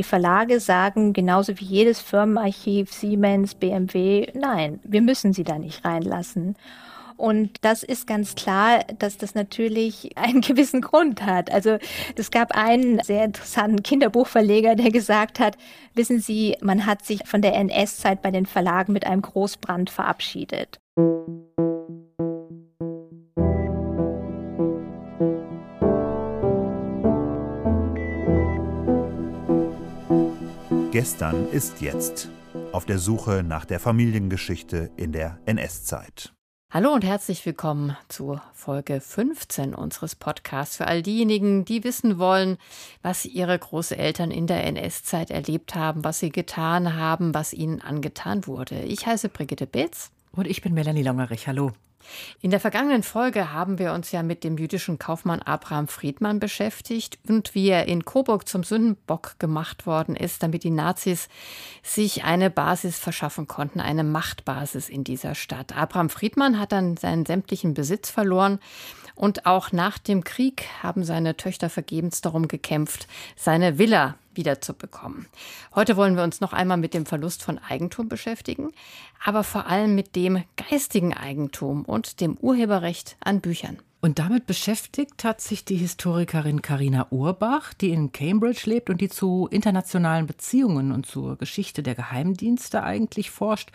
die Verlage sagen, genauso wie jedes Firmenarchiv, Siemens, BMW, nein, wir müssen sie da nicht reinlassen. Und das ist ganz klar, dass das natürlich einen gewissen Grund hat. Also es gab einen sehr interessanten Kinderbuchverleger, der gesagt hat, wissen Sie, man hat sich von der NS-Zeit bei den Verlagen mit einem Großbrand verabschiedet. Gestern ist jetzt. Auf der Suche nach der Familiengeschichte in der NS-Zeit. Hallo und herzlich willkommen zu Folge 15 unseres Podcasts für all diejenigen, die wissen wollen, was ihre Großeltern in der NS-Zeit erlebt haben, was sie getan haben, was ihnen angetan wurde. Ich heiße Brigitte Betz. Und ich bin Melanie Longerich. Hallo. In der vergangenen Folge haben wir uns ja mit dem jüdischen Kaufmann Abraham Friedmann beschäftigt und wie er in Coburg zum Sündenbock gemacht worden ist, damit die Nazis sich eine Basis verschaffen konnten, eine Machtbasis in dieser Stadt. Abraham Friedmann hat dann seinen sämtlichen Besitz verloren und auch nach dem Krieg haben seine Töchter vergebens darum gekämpft, seine Villa wiederzubekommen. Heute wollen wir uns noch einmal mit dem Verlust von Eigentum beschäftigen, aber vor allem mit dem geistigen Eigentum und dem Urheberrecht an Büchern. Und damit beschäftigt hat sich die Historikerin Karina Urbach, die in Cambridge lebt und die zu internationalen Beziehungen und zur Geschichte der Geheimdienste eigentlich forscht.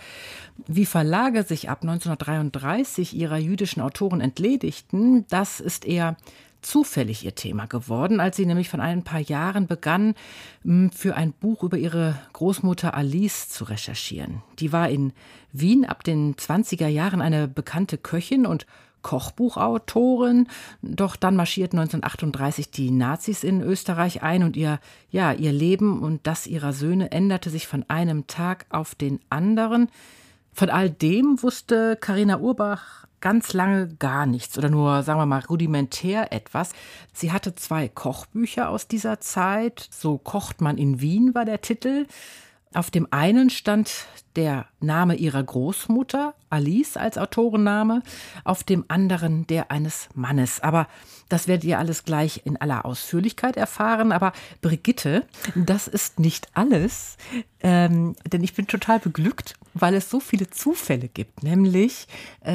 Wie Verlage sich ab 1933 ihrer jüdischen Autoren entledigten, das ist eher zufällig ihr Thema geworden, als sie nämlich von ein paar Jahren begann, für ein Buch über ihre Großmutter Alice zu recherchieren. Die war in Wien ab den 20er Jahren eine bekannte Köchin und Kochbuchautorin. Doch dann marschierten 1938 die Nazis in Österreich ein und ihr, ja, ihr Leben und das ihrer Söhne änderte sich von einem Tag auf den anderen. Von all dem wusste Karina Urbach ganz lange gar nichts oder nur, sagen wir mal, rudimentär etwas. Sie hatte zwei Kochbücher aus dieser Zeit. So kocht man in Wien war der Titel. Auf dem einen stand der Name ihrer Großmutter, Alice als Autorenname, auf dem anderen der eines Mannes. Aber das werdet ihr alles gleich in aller Ausführlichkeit erfahren. Aber Brigitte, das ist nicht alles, ähm, denn ich bin total beglückt, weil es so viele Zufälle gibt. Nämlich,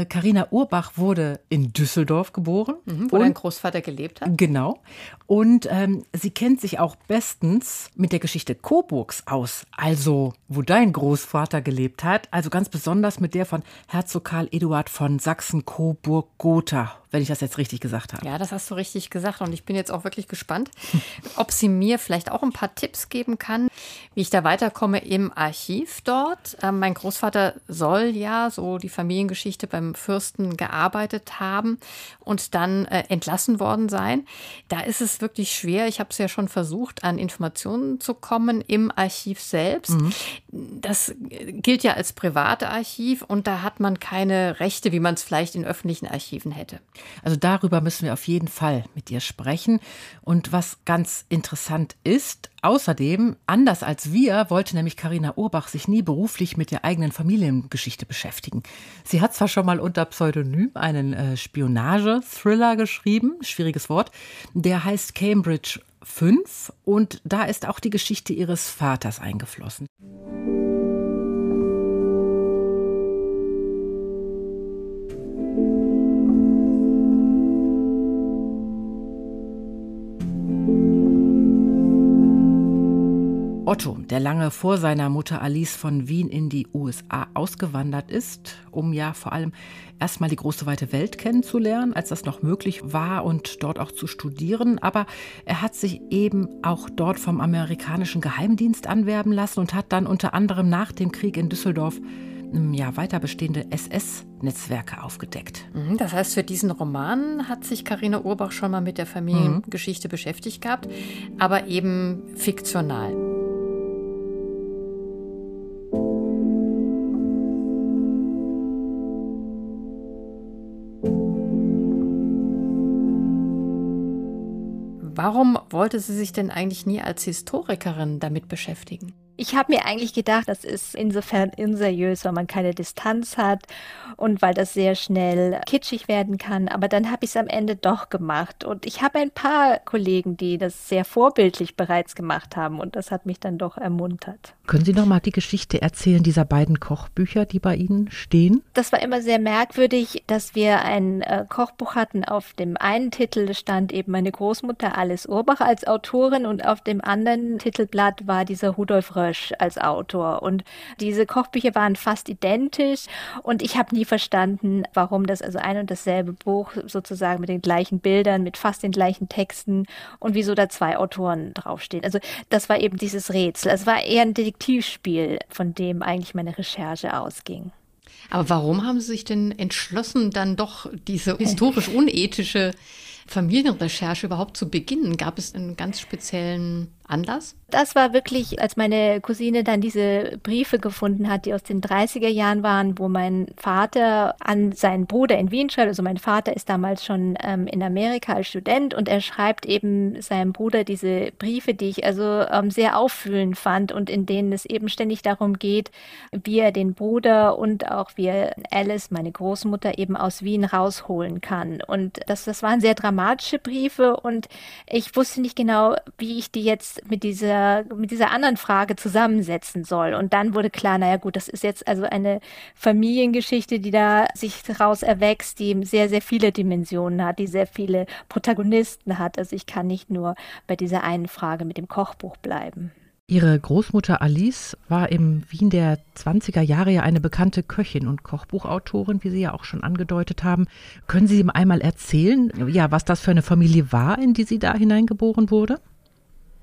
Karina äh, Urbach wurde in Düsseldorf geboren. Mhm, wo dein Großvater gelebt hat. Genau. Und ähm, sie kennt sich auch bestens mit der Geschichte Coburgs aus. Also, wo dein Großvater gelebt hat. Also ganz besonders mit der von Herzog Karl Eduard von Sachsen-Coburg-Gotha wenn ich das jetzt richtig gesagt habe. Ja, das hast du richtig gesagt und ich bin jetzt auch wirklich gespannt, ob sie mir vielleicht auch ein paar Tipps geben kann, wie ich da weiterkomme im Archiv dort. Ähm, mein Großvater soll ja so die Familiengeschichte beim Fürsten gearbeitet haben und dann äh, entlassen worden sein. Da ist es wirklich schwer. Ich habe es ja schon versucht, an Informationen zu kommen im Archiv selbst. Mhm. Das gilt ja als private Archiv und da hat man keine Rechte, wie man es vielleicht in öffentlichen Archiven hätte. Also darüber müssen wir auf jeden Fall mit dir sprechen. Und was ganz interessant ist, außerdem, anders als wir, wollte nämlich Karina Urbach sich nie beruflich mit der eigenen Familiengeschichte beschäftigen. Sie hat zwar schon mal unter Pseudonym einen äh, Spionage-Thriller geschrieben, schwieriges Wort, der heißt Cambridge 5 und da ist auch die Geschichte ihres Vaters eingeflossen. Otto, der lange vor seiner Mutter Alice von Wien in die USA ausgewandert ist, um ja vor allem erstmal die große weite Welt kennenzulernen, als das noch möglich war und dort auch zu studieren. Aber er hat sich eben auch dort vom amerikanischen Geheimdienst anwerben lassen und hat dann unter anderem nach dem Krieg in Düsseldorf hm, ja, weiter bestehende SS-Netzwerke aufgedeckt. Mhm, das heißt, für diesen Roman hat sich Karina Urbach schon mal mit der Familiengeschichte mhm. beschäftigt gehabt, aber eben fiktional. Warum wollte sie sich denn eigentlich nie als Historikerin damit beschäftigen? Ich habe mir eigentlich gedacht, das ist insofern unseriös, weil man keine Distanz hat und weil das sehr schnell kitschig werden kann. Aber dann habe ich es am Ende doch gemacht. Und ich habe ein paar Kollegen, die das sehr vorbildlich bereits gemacht haben. Und das hat mich dann doch ermuntert. Können Sie noch mal die Geschichte erzählen dieser beiden Kochbücher, die bei Ihnen stehen? Das war immer sehr merkwürdig, dass wir ein äh, Kochbuch hatten. Auf dem einen Titel stand eben meine Großmutter Alice Urbach als Autorin und auf dem anderen Titelblatt war dieser Rudolf Rösch als Autor. Und diese Kochbücher waren fast identisch und ich habe nie verstanden, warum das also ein und dasselbe Buch sozusagen mit den gleichen Bildern, mit fast den gleichen Texten und wieso da zwei Autoren draufstehen. Also das war eben dieses Rätsel. Es war eher ein Detektivspiel, von dem eigentlich meine Recherche ausging. Aber warum haben Sie sich denn entschlossen, dann doch diese historisch unethische Familienrecherche überhaupt zu beginnen? Gab es einen ganz speziellen Anlass? Das war wirklich, als meine Cousine dann diese Briefe gefunden hat, die aus den 30er Jahren waren, wo mein Vater an seinen Bruder in Wien schreibt. Also mein Vater ist damals schon ähm, in Amerika als Student und er schreibt eben seinem Bruder diese Briefe, die ich also ähm, sehr auffühlend fand und in denen es eben ständig darum geht, wie er den Bruder und auch wie er Alice, meine Großmutter, eben aus Wien rausholen kann. Und das, das waren sehr dramatische Briefe und ich wusste nicht genau, wie ich die jetzt mit dieser, mit dieser anderen Frage zusammensetzen soll. Und dann wurde klar, naja gut, das ist jetzt also eine Familiengeschichte, die da sich daraus erwächst, die sehr, sehr viele Dimensionen hat, die sehr viele Protagonisten hat. Also ich kann nicht nur bei dieser einen Frage mit dem Kochbuch bleiben. Ihre Großmutter Alice war im Wien der 20er Jahre ja eine bekannte Köchin und Kochbuchautorin, wie Sie ja auch schon angedeutet haben. Können Sie ihm einmal erzählen, ja, was das für eine Familie war, in die sie da hineingeboren wurde?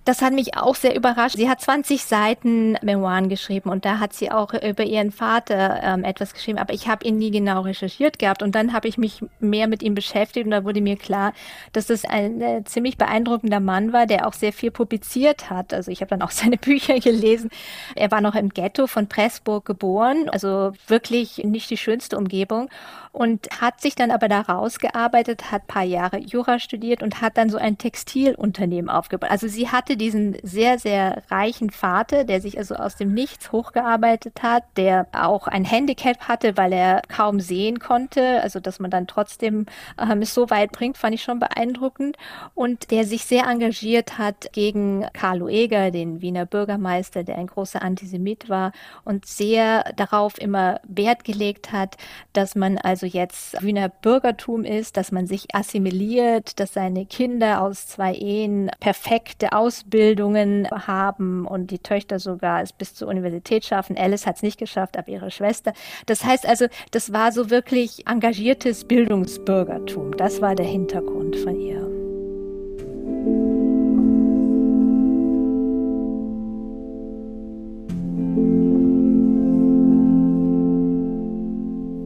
Das hat mich auch sehr überrascht. Sie hat 20 Seiten Memoiren geschrieben und da hat sie auch über ihren Vater ähm, etwas geschrieben, aber ich habe ihn nie genau recherchiert gehabt und dann habe ich mich mehr mit ihm beschäftigt und da wurde mir klar, dass das ein äh, ziemlich beeindruckender Mann war, der auch sehr viel publiziert hat. Also ich habe dann auch seine Bücher gelesen. Er war noch im Ghetto von Pressburg geboren, also wirklich nicht die schönste Umgebung und hat sich dann aber da rausgearbeitet, hat paar Jahre Jura studiert und hat dann so ein Textilunternehmen aufgebaut. Also sie hatte diesen sehr, sehr reichen Vater, der sich also aus dem Nichts hochgearbeitet hat, der auch ein Handicap hatte, weil er kaum sehen konnte. Also dass man dann trotzdem ähm, es so weit bringt, fand ich schon beeindruckend. Und der sich sehr engagiert hat gegen Carlo Eger, den Wiener Bürgermeister, der ein großer Antisemit war und sehr darauf immer Wert gelegt hat, dass man also jetzt Wiener Bürgertum ist, dass man sich assimiliert, dass seine Kinder aus zwei Ehen perfekte Ausbildungen haben und die Töchter sogar es bis zur Universität schaffen. Alice hat es nicht geschafft, aber ihre Schwester. Das heißt also, das war so wirklich engagiertes Bildungsbürgertum. Das war der Hintergrund von ihr.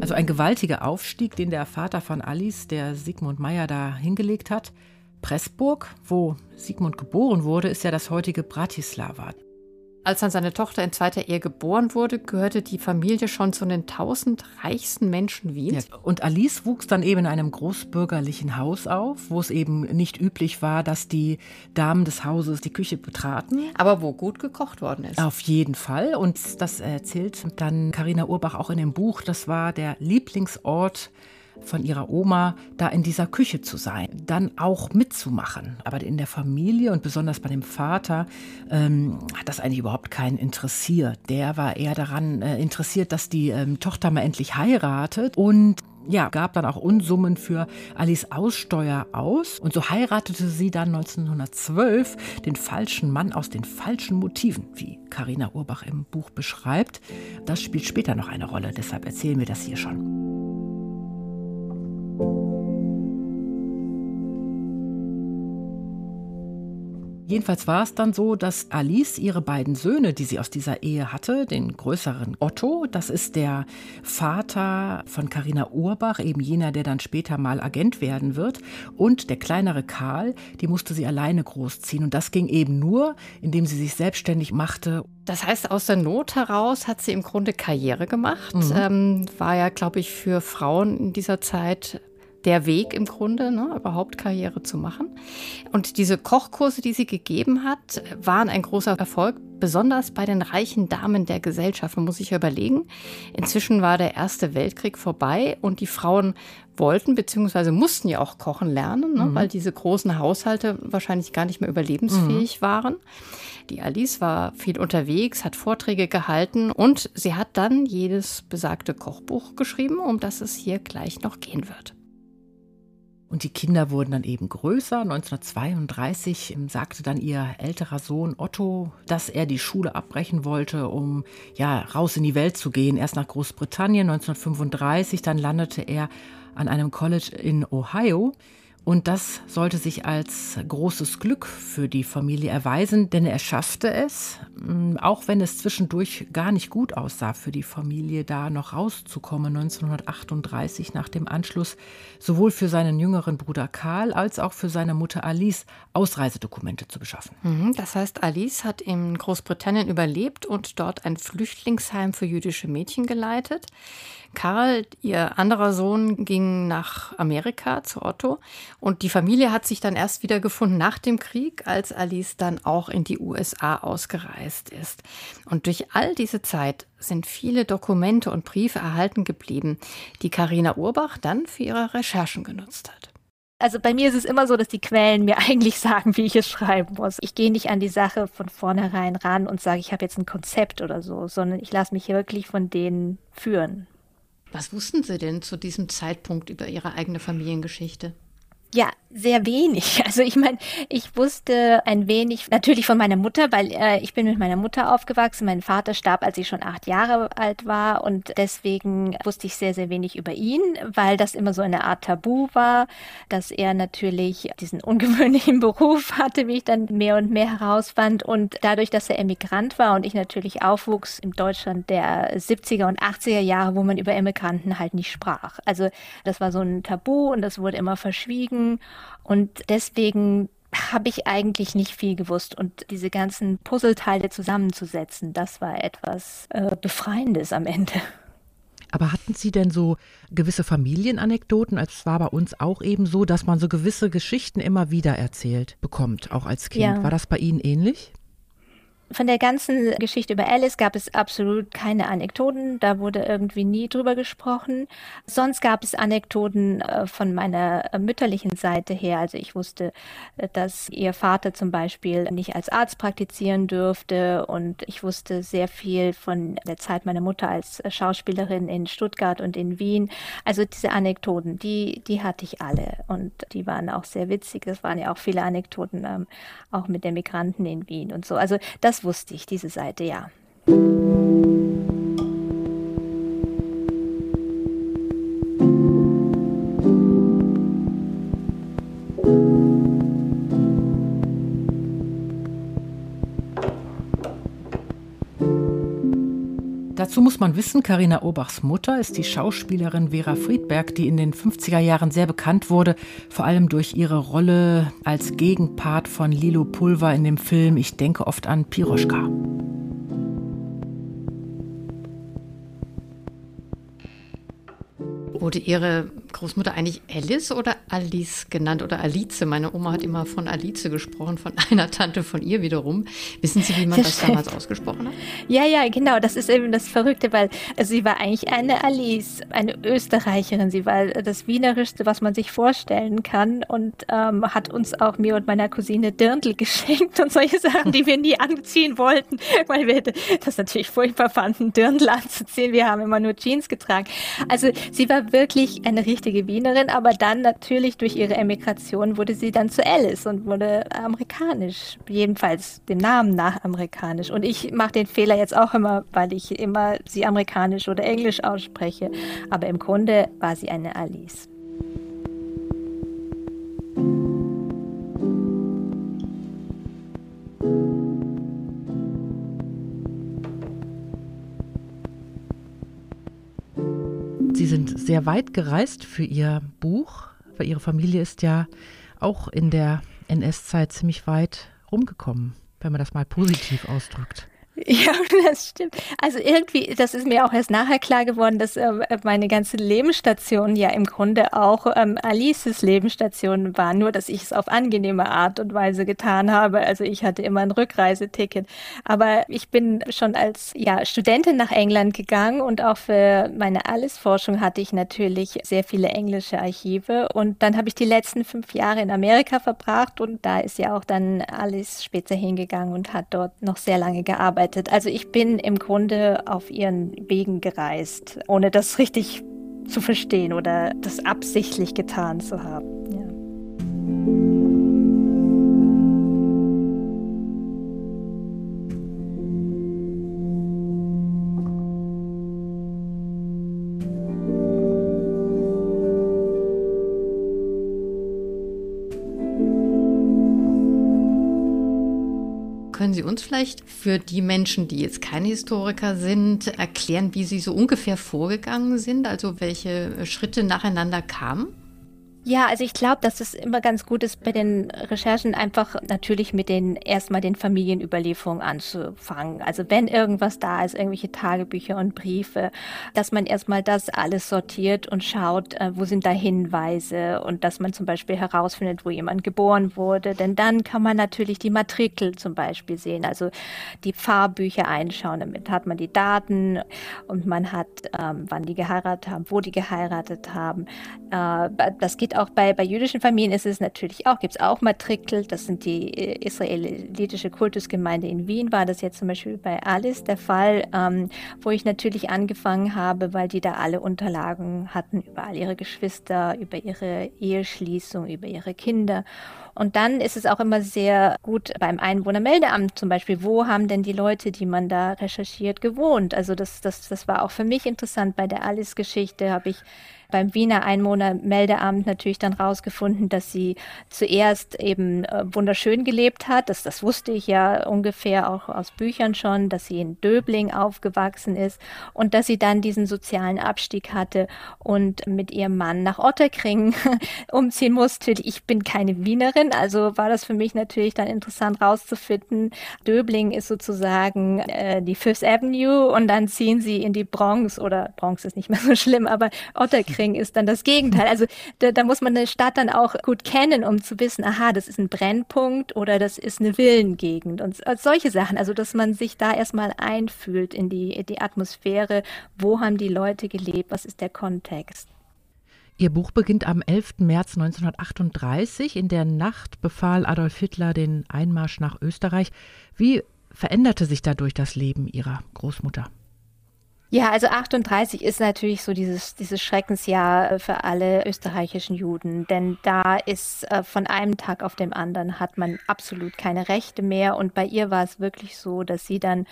Also ein gewaltiger Aufstieg, den der Vater von Alice, der Sigmund Meyer, da hingelegt hat. Pressburg, wo Sigmund geboren wurde, ist ja das heutige Bratislava. Als dann seine Tochter in zweiter Ehe geboren wurde, gehörte die Familie schon zu den tausend reichsten Menschen Wiens. Ja, und Alice wuchs dann eben in einem großbürgerlichen Haus auf, wo es eben nicht üblich war, dass die Damen des Hauses die Küche betraten. Aber wo gut gekocht worden ist. Auf jeden Fall. Und das erzählt dann Karina Urbach auch in dem Buch. Das war der Lieblingsort von ihrer Oma, da in dieser Küche zu sein, dann auch mitzumachen. Aber in der Familie und besonders bei dem Vater ähm, hat das eigentlich überhaupt keinen interessiert. Der war eher daran äh, interessiert, dass die ähm, Tochter mal endlich heiratet und ja, gab dann auch Unsummen für Alice Aussteuer aus. Und so heiratete sie dann 1912 den falschen Mann aus den falschen Motiven, wie Karina Urbach im Buch beschreibt. Das spielt später noch eine Rolle, deshalb erzählen wir das hier schon. Jedenfalls war es dann so, dass Alice ihre beiden Söhne, die sie aus dieser Ehe hatte, den größeren Otto, das ist der Vater von Carina Urbach, eben jener, der dann später mal Agent werden wird, und der kleinere Karl, die musste sie alleine großziehen. Und das ging eben nur, indem sie sich selbstständig machte. Das heißt, aus der Not heraus hat sie im Grunde Karriere gemacht. Mhm. Ähm, war ja, glaube ich, für Frauen in dieser Zeit der Weg im Grunde, ne, überhaupt Karriere zu machen. Und diese Kochkurse, die sie gegeben hat, waren ein großer Erfolg. besonders bei den reichen Damen der Gesellschaft. Man muss sich überlegen, inzwischen war der Erste Weltkrieg vorbei und die Frauen wollten bzw. mussten ja auch kochen lernen, ne, mhm. weil diese großen Haushalte wahrscheinlich gar nicht mehr überlebensfähig mhm. waren. Die Alice war viel unterwegs, hat Vorträge gehalten und sie hat dann jedes besagte Kochbuch geschrieben, um das es hier gleich noch gehen wird. Und die Kinder wurden dann eben größer. 1932 sagte dann ihr älterer Sohn Otto, dass er die Schule abbrechen wollte, um ja raus in die Welt zu gehen. Erst nach Großbritannien 1935, dann landete er an einem College in Ohio. Und das sollte sich als großes Glück für die Familie erweisen, denn er schaffte es, mm, auch wenn es zwischendurch gar nicht gut aussah für die Familie, da noch rauszukommen, 1938 nach dem Anschluss, sowohl für seinen jüngeren Bruder Karl als auch für seine Mutter Alice Ausreisedokumente zu beschaffen. Mhm, das heißt, Alice hat in Großbritannien überlebt und dort ein Flüchtlingsheim für jüdische Mädchen geleitet. Karl, ihr anderer Sohn, ging nach Amerika zu Otto und die Familie hat sich dann erst wieder gefunden nach dem Krieg, als Alice dann auch in die USA ausgereist ist. Und durch all diese Zeit sind viele Dokumente und Briefe erhalten geblieben, die Karina Urbach dann für ihre Recherchen genutzt hat. Also bei mir ist es immer so, dass die Quellen mir eigentlich sagen, wie ich es schreiben muss. Ich gehe nicht an die Sache von vornherein ran und sage, ich habe jetzt ein Konzept oder so, sondern ich lasse mich wirklich von denen führen. Was wussten Sie denn zu diesem Zeitpunkt über Ihre eigene Familiengeschichte? Ja, sehr wenig. Also ich meine, ich wusste ein wenig natürlich von meiner Mutter, weil äh, ich bin mit meiner Mutter aufgewachsen. Mein Vater starb, als ich schon acht Jahre alt war und deswegen wusste ich sehr, sehr wenig über ihn, weil das immer so eine Art Tabu war, dass er natürlich diesen ungewöhnlichen Beruf hatte, wie ich dann mehr und mehr herausfand und dadurch, dass er Emigrant war und ich natürlich aufwuchs in Deutschland der 70er und 80er Jahre, wo man über Emigranten halt nicht sprach. Also das war so ein Tabu und das wurde immer verschwiegen und deswegen habe ich eigentlich nicht viel gewusst. Und diese ganzen Puzzleteile zusammenzusetzen, das war etwas äh, Befreiendes am Ende. Aber hatten Sie denn so gewisse Familienanekdoten? Es war bei uns auch eben so, dass man so gewisse Geschichten immer wieder erzählt bekommt, auch als Kind. Ja. War das bei Ihnen ähnlich? Von der ganzen Geschichte über Alice gab es absolut keine Anekdoten. Da wurde irgendwie nie drüber gesprochen. Sonst gab es Anekdoten äh, von meiner äh, mütterlichen Seite her. Also ich wusste, äh, dass ihr Vater zum Beispiel nicht als Arzt praktizieren dürfte. Und ich wusste sehr viel von der Zeit meiner Mutter als Schauspielerin in Stuttgart und in Wien. Also diese Anekdoten, die, die hatte ich alle. Und die waren auch sehr witzig. Es waren ja auch viele Anekdoten, ähm, auch mit den Migranten in Wien und so. Also das wusste ich, diese Seite, ja. Dazu muss man wissen, Karina Urbachs Mutter ist die Schauspielerin Vera Friedberg, die in den 50er Jahren sehr bekannt wurde, vor allem durch ihre Rolle als Gegenpart von Lilo Pulver in dem Film Ich denke oft an Piroschka. Wurde Ihre Großmutter eigentlich Alice oder Alice genannt oder Alice? Meine Oma hat immer von Alice gesprochen, von einer Tante von ihr wiederum. Wissen Sie, wie man das, das damals ausgesprochen hat? Ja, ja, genau. Das ist eben das Verrückte, weil sie war eigentlich eine Alice, eine Österreicherin. Sie war das Wienerischste, was man sich vorstellen kann und ähm, hat uns auch mir und meiner Cousine Dirndl geschenkt und solche Sachen, die wir nie anziehen wollten, weil wir das natürlich furchtbar fanden, Dirndl anzuziehen. Wir haben immer nur Jeans getragen. Also sie war wirklich eine richtige Wienerin, aber dann natürlich durch ihre Emigration wurde sie dann zu Alice und wurde amerikanisch, jedenfalls dem Namen nach amerikanisch. Und ich mache den Fehler jetzt auch immer, weil ich immer sie amerikanisch oder englisch ausspreche, aber im Grunde war sie eine Alice. Sie sind sehr weit gereist für Ihr Buch, weil Ihre Familie ist ja auch in der NS-Zeit ziemlich weit rumgekommen, wenn man das mal positiv ausdrückt. Ja, das stimmt. Also irgendwie, das ist mir auch erst nachher klar geworden, dass äh, meine ganze Lebensstation ja im Grunde auch ähm, Alices Lebensstation war, nur dass ich es auf angenehme Art und Weise getan habe. Also ich hatte immer ein Rückreiseticket. Aber ich bin schon als ja, Studentin nach England gegangen und auch für meine Alice-Forschung hatte ich natürlich sehr viele englische Archive. Und dann habe ich die letzten fünf Jahre in Amerika verbracht und da ist ja auch dann Alice später hingegangen und hat dort noch sehr lange gearbeitet gearbeitet. Also ich bin im Grunde auf ihren Wegen gereist, ohne das richtig zu verstehen oder das absichtlich getan zu haben. Uns vielleicht für die Menschen, die jetzt keine Historiker sind, erklären, wie Sie so ungefähr vorgegangen sind, also welche Schritte nacheinander kamen? Ja, also ich glaube, dass es immer ganz gut ist, bei den Recherchen einfach natürlich mit den erstmal den Familienüberlieferungen anzufangen. Also wenn irgendwas da ist, irgendwelche Tagebücher und Briefe, dass man erstmal das alles sortiert und schaut, äh, wo sind da Hinweise und dass man zum Beispiel herausfindet, wo jemand geboren wurde. Denn dann kann man natürlich die Matrikel zum Beispiel sehen, also die Pfarrbücher einschauen. Damit hat man die Daten und man hat, ähm, wann die geheiratet haben, wo die geheiratet haben. Äh, das geht auch bei, bei jüdischen Familien ist es natürlich auch, gibt es auch Matrikel, das sind die äh, israelitische Kultusgemeinde in Wien, war das jetzt zum Beispiel bei Alice der Fall, ähm, wo ich natürlich angefangen habe, weil die da alle Unterlagen hatten über all ihre Geschwister, über ihre Eheschließung, über ihre Kinder. Und dann ist es auch immer sehr gut beim Einwohnermeldeamt zum Beispiel, wo haben denn die Leute, die man da recherchiert, gewohnt? Also das, das, das war auch für mich interessant. Bei der Alice-Geschichte habe ich beim Wiener Einwohnermeldeamt natürlich dann rausgefunden, dass sie zuerst eben äh, wunderschön gelebt hat. Das, das wusste ich ja ungefähr auch aus Büchern schon, dass sie in Döbling aufgewachsen ist und dass sie dann diesen sozialen Abstieg hatte und mit ihrem Mann nach Otterkring umziehen musste. Ich bin keine Wienerin, also war das für mich natürlich dann interessant rauszufinden. Döbling ist sozusagen äh, die Fifth Avenue und dann ziehen sie in die Bronx oder Bronx ist nicht mehr so schlimm, aber Otterkring Otterkring ist dann das Gegenteil. Also da, da muss man eine Stadt dann auch gut kennen, um zu wissen, aha, das ist ein Brennpunkt oder das ist eine Villengegend und solche Sachen. Also dass man sich da erstmal einfühlt in die, die Atmosphäre, wo haben die Leute gelebt, was ist der Kontext. Ihr Buch beginnt am 11. März 1938. In der Nacht befahl Adolf Hitler den Einmarsch nach Österreich. Wie veränderte sich dadurch das Leben Ihrer Großmutter? Ja, also 38 ist natürlich so dieses, dieses Schreckensjahr äh, für alle österreichischen Juden, denn da ist äh, von einem Tag auf den anderen hat man absolut keine Rechte mehr. Und bei ihr war es wirklich so, dass sie dann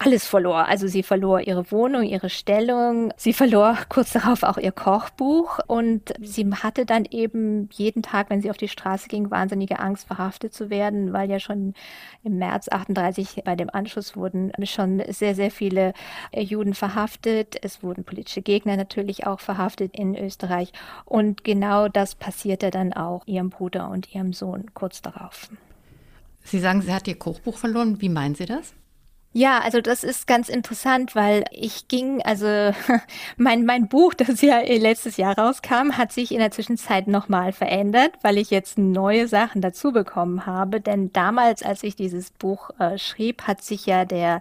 alles verlor. Also sie verlor ihre Wohnung, ihre Stellung, sie verlor kurz darauf auch ihr Kochbuch. Und sie hatte dann eben jeden Tag, wenn sie auf die Straße ging, wahnsinnige Angst, verhaftet zu werden, weil ja schon im März 38 bei dem Anschluss wurden schon sehr, sehr viele äh, Juden verhaftet verhaftet. Es wurden politische Gegner natürlich auch verhaftet in Österreich. Und genau das passierte dann auch ihrem Bruder und ihrem Sohn kurz darauf. Sie sagen, sie hat ihr Kochbuch verloren. Wie meinen Sie das? Ja, also das ist ganz interessant, weil ich ging, also mein, mein Buch, das ja letztes Jahr rauskam, hat sich in der Zwischenzeit nochmal verändert, weil ich jetzt neue Sachen dazu bekommen habe. Denn damals, als ich dieses Buch äh, schrieb, hat sich ja der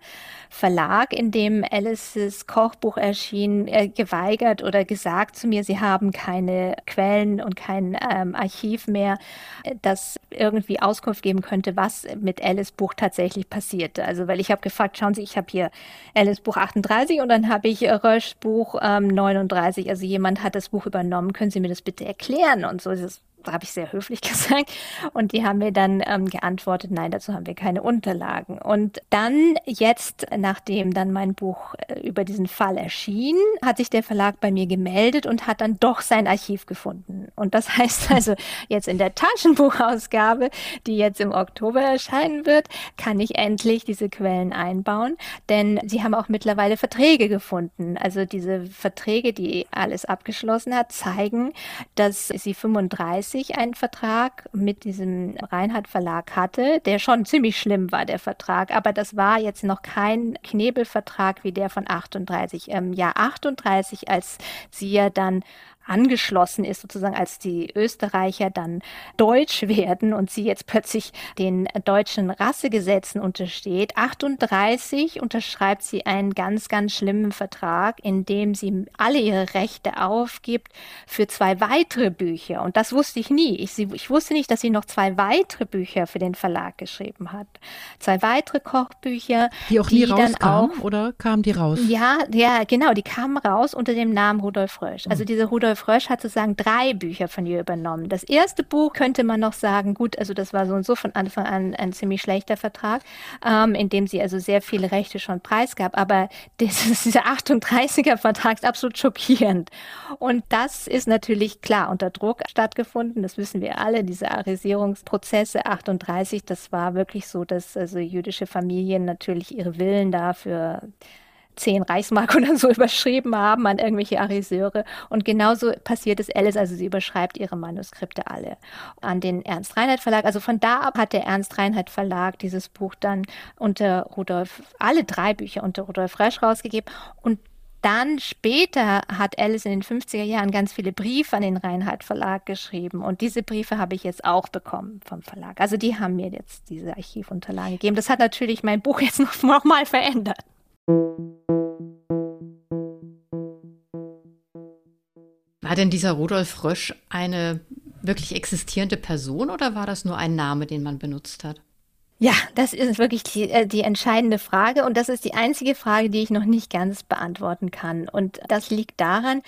Verlag, in dem Alices Kochbuch erschien, äh, geweigert oder gesagt zu mir, sie haben keine Quellen und kein ähm, Archiv mehr, äh, das irgendwie Auskunft geben könnte, was mit Alice Buch tatsächlich passierte. Also weil ich habe gefragt, gefragt, schauen Sie, ich habe hier Alice Buch 38 und dann habe ich Rösch Buch ähm, 39. Also jemand hat das Buch übernommen. Können Sie mir das bitte erklären? Und so ist es habe ich sehr höflich gesagt. Und die haben mir dann ähm, geantwortet, nein, dazu haben wir keine Unterlagen. Und dann jetzt, nachdem dann mein Buch äh, über diesen Fall erschien, hat sich der Verlag bei mir gemeldet und hat dann doch sein Archiv gefunden. Und das heißt also, jetzt in der Taschenbuchausgabe, die jetzt im Oktober erscheinen wird, kann ich endlich diese Quellen einbauen. Denn sie haben auch mittlerweile Verträge gefunden. Also diese Verträge, die alles abgeschlossen hat, zeigen, dass sie 35 1936 einen Vertrag mit diesem Reinhardt Verlag hatte, der schon ziemlich schlimm war, der Vertrag. Aber das war jetzt noch kein Knebelvertrag wie der von 38. Im Jahr 38, als sie ja dann angeschlossen ist, sozusagen als die Österreicher dann deutsch werden und sie jetzt plötzlich den deutschen Rassegesetzen untersteht. 38 unterschreibt sie einen ganz, ganz schlimmen Vertrag, in dem sie alle ihre Rechte aufgibt für zwei weitere Bücher. Und das wusste ich nie. Ich, ich wusste nicht, dass sie noch zwei weitere Bücher für den Verlag geschrieben hat. Zwei weitere Kochbücher. Die auch nie die rauskamen, oder kamen die raus? Ja, ja, genau, die kamen raus unter dem Namen Rudolf Rösch. Also hm. diese Rudolf Frösch hat sozusagen drei Bücher von ihr übernommen. Das erste Buch könnte man noch sagen, gut, also das war so und so von Anfang an ein ziemlich schlechter Vertrag, ähm, in dem sie also sehr viele Rechte schon preisgab. Aber dieser 38er Vertrag ist absolut schockierend. Und das ist natürlich klar unter Druck stattgefunden. Das wissen wir alle. Diese Arisierungsprozesse 38, das war wirklich so, dass also jüdische Familien natürlich ihre Willen dafür zehn Reichsmark oder so überschrieben haben an irgendwelche Ariseure. Und genauso passiert es Alice, also sie überschreibt ihre Manuskripte alle an den Ernst Reinhardt Verlag. Also von da ab hat der Ernst Reinhardt Verlag dieses Buch dann unter Rudolf, alle drei Bücher unter Rudolf Rösch rausgegeben. Und dann später hat Alice in den 50er Jahren ganz viele Briefe an den Reinhardt Verlag geschrieben. Und diese Briefe habe ich jetzt auch bekommen vom Verlag. Also die haben mir jetzt diese Archivunterlagen gegeben. Das hat natürlich mein Buch jetzt noch, noch mal verändert. War denn dieser Rudolf Rösch eine wirklich existierende Person oder war das nur ein Name, den man benutzt hat? Ja, das ist wirklich die, äh, die entscheidende Frage und das ist die einzige Frage, die ich noch nicht ganz beantworten kann. Und das liegt daran,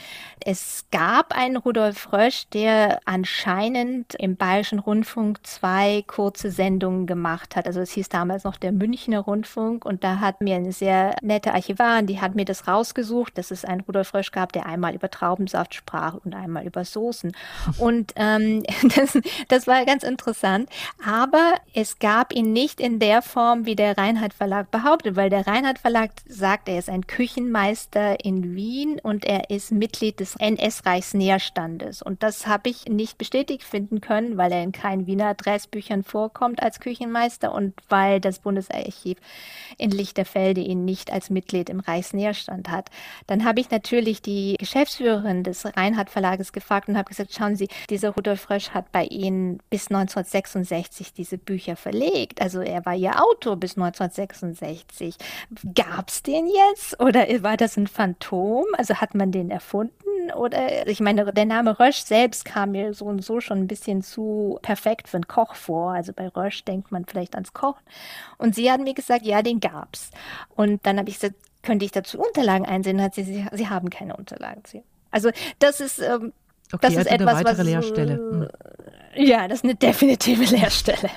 es gab einen Rudolf Rösch, der anscheinend im Bayerischen Rundfunk zwei kurze Sendungen gemacht hat. Also es hieß damals noch der Münchner Rundfunk und da hat mir eine sehr nette Archivarin, die hat mir das rausgesucht, dass es einen Rudolf Rösch gab, der einmal über Traubensaft sprach und einmal über Soßen. Und ähm, das, das war ganz interessant. Aber es gab ihn nicht in der Form, wie der Reinhardt Verlag behauptet, weil der Reinhardt Verlag sagt, er ist ein Küchenmeister in Wien und er ist Mitglied des NS-Reichsnährstandes. Und das habe ich nicht bestätigt finden können, weil er in keinen Wiener Adressbüchern vorkommt als Küchenmeister und weil das Bundesarchiv in Lichterfelde ihn nicht als Mitglied im Reichsnährstand hat. Dann habe ich natürlich die Geschäftsführerin des Reinhardt Verlages gefragt und habe gesagt, schauen Sie, dieser Rudolf Frösch hat bei Ihnen bis 1966 diese Bücher verlegt. Also er war ihr Autor bis 1966. Gab es den jetzt oder war das ein Phantom? Also hat man den erfunden? Oder ich meine, der Name Rösch selbst kam mir so und so schon ein bisschen zu perfekt für einen Koch vor. Also bei Rösch denkt man vielleicht ans Kochen. Und sie hat mir gesagt, ja, den gab's. Und dann habe ich gesagt, könnte ich dazu Unterlagen einsehen? Hat sie, sie, sie haben keine Unterlagen. Also das ist ähm, Okay, das ist also etwas, eine weitere was, Lehrstelle. Hm. Ja, das ist eine definitive Lehrstelle.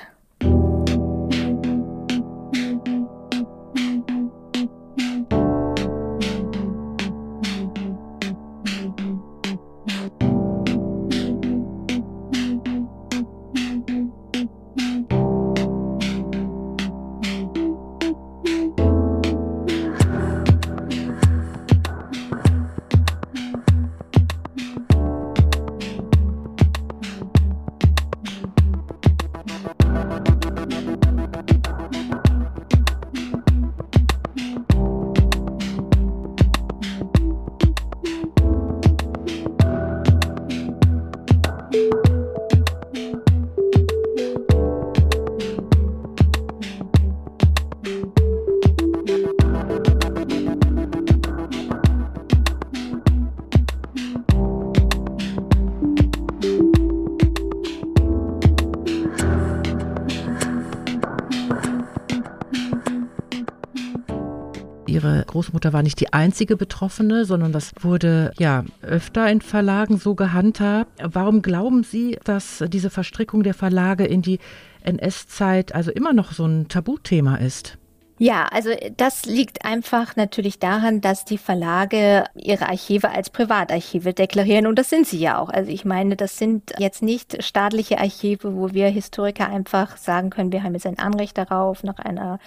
Großmutter war nicht die einzige Betroffene, sondern das wurde ja öfter in Verlagen so gehandhabt. Warum glauben Sie, dass diese Verstrickung der Verlage in die NS-Zeit also immer noch so ein Tabuthema ist? Ja, also das liegt einfach natürlich daran, dass die Verlage ihre Archive als Privatarchive deklarieren und das sind sie ja auch. Also ich meine, das sind jetzt nicht staatliche Archive, wo wir Historiker einfach sagen können, wir haben jetzt ein Anrecht darauf, nach einer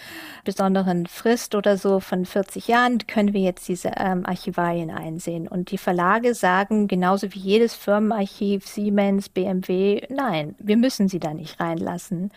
besonderen Frist oder so von 40 Jahren können wir jetzt diese ähm, Archivalien einsehen. Und die Verlage sagen genauso wie jedes Firmenarchiv, Siemens, BMW, nein, wir müssen sie da nicht reinlassen.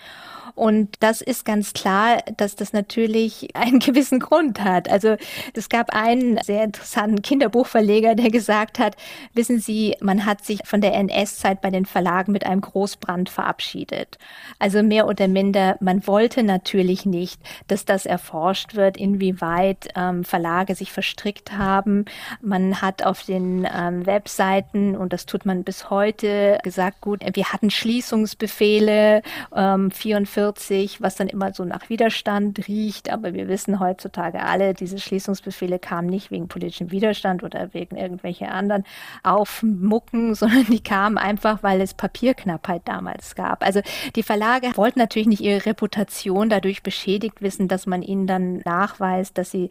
Und das ist ganz klar, dass das natürlich einen gewissen Grund hat. Also es gab einen sehr interessanten Kinderbuchverleger, der gesagt hat, wissen Sie, man hat sich von der NS-Zeit bei den Verlagen mit einem Großbrand verabschiedet. Also mehr oder minder, man wollte natürlich nicht, dass das erforscht wird, inwieweit ähm, Verlage sich verstrickt haben. Man hat auf den ähm, Webseiten, und das tut man bis heute, gesagt, gut, wir hatten Schließungsbefehle ähm, 44 40, was dann immer so nach Widerstand riecht. Aber wir wissen heutzutage alle, diese Schließungsbefehle kamen nicht wegen politischem Widerstand oder wegen irgendwelcher anderen Aufmucken, sondern die kamen einfach, weil es Papierknappheit damals gab. Also die Verlage wollten natürlich nicht ihre Reputation dadurch beschädigt wissen, dass man ihnen dann nachweist, dass sie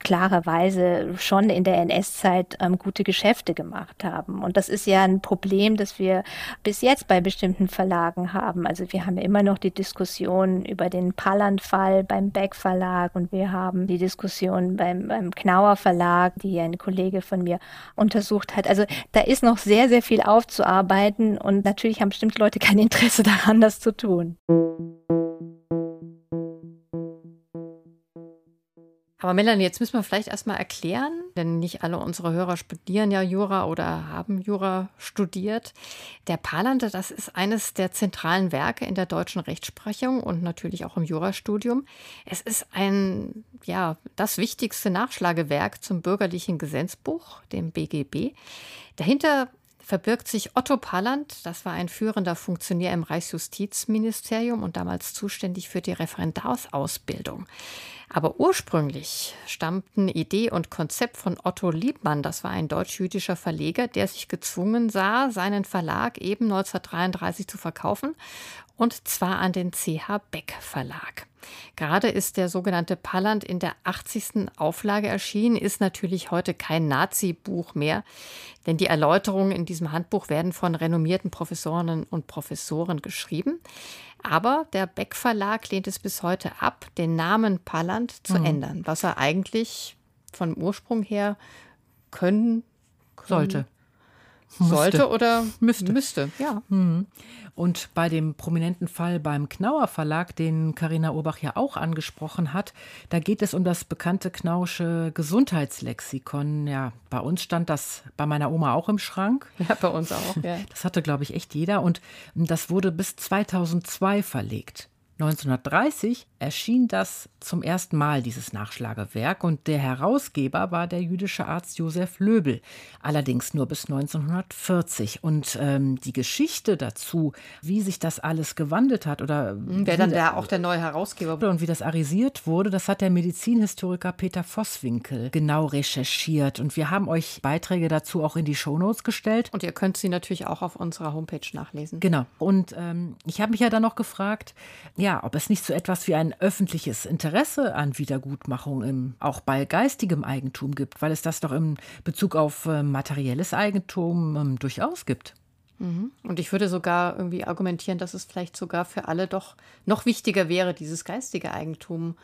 klarerweise schon in der NS-Zeit ähm, gute Geschäfte gemacht haben. Und das ist ja ein Problem, das wir bis jetzt bei bestimmten Verlagen haben. Also wir haben ja immer noch die Diskussion, über den Palland-Fall beim Beck Verlag und wir haben die Diskussion beim, beim Knauer Verlag, die ein Kollege von mir untersucht hat. Also da ist noch sehr, sehr viel aufzuarbeiten und natürlich haben bestimmt Leute kein Interesse daran, das zu tun. Aber Melanie, jetzt müssen wir vielleicht erstmal erklären, denn nicht alle unsere Hörer studieren ja Jura oder haben Jura studiert. Der Palande, das ist eines der zentralen Werke in der deutschen Rechtsprechung und natürlich auch im Jurastudium. Es ist ein, ja, das wichtigste Nachschlagewerk zum bürgerlichen Gesetzbuch, dem BGB. Dahinter verbirgt sich Otto Palland. Das war ein führender Funktionär im Reichsjustizministerium und damals zuständig für die Referendarsausbildung. Aber ursprünglich stammten Idee und Konzept von Otto Liebmann. Das war ein deutsch-jüdischer Verleger, der sich gezwungen sah, seinen Verlag eben 1933 zu verkaufen und zwar an den CH Beck Verlag. Gerade ist der sogenannte Palland in der 80. Auflage erschienen, ist natürlich heute kein Nazi-Buch mehr, denn die Erläuterungen in diesem Handbuch werden von renommierten Professorinnen und Professoren geschrieben. Aber der Beck Verlag lehnt es bis heute ab, den Namen Palland zu mhm. ändern, was er eigentlich vom Ursprung her können, können sollte. Sollte oder müsste. müsste ja. Mhm. Und bei dem prominenten Fall beim Knauer Verlag, den Karina Urbach ja auch angesprochen hat, da geht es um das bekannte Knausche Gesundheitslexikon. Ja, bei uns stand das bei meiner Oma auch im Schrank. Ja, bei uns auch. Ja. Das hatte, glaube ich, echt jeder. Und das wurde bis 2002 verlegt. 1930 erschien das zum ersten Mal, dieses Nachschlagewerk, und der Herausgeber war der jüdische Arzt Josef Löbel, allerdings nur bis 1940. Und ähm, die Geschichte dazu, wie sich das alles gewandelt hat oder hm, wer dann der, auch der neue Herausgeber und wie das arisiert wurde, das hat der Medizinhistoriker Peter Vosswinkel genau recherchiert. Und wir haben euch Beiträge dazu auch in die Shownotes gestellt. Und ihr könnt sie natürlich auch auf unserer Homepage nachlesen. Genau. Und ähm, ich habe mich ja dann noch gefragt, ja, ob es nicht so etwas wie ein öffentliches Interesse an Wiedergutmachung im, auch bei geistigem Eigentum gibt, weil es das doch im Bezug auf äh, materielles Eigentum ähm, durchaus gibt. Mhm. Und ich würde sogar irgendwie argumentieren, dass es vielleicht sogar für alle doch noch wichtiger wäre, dieses geistige Eigentum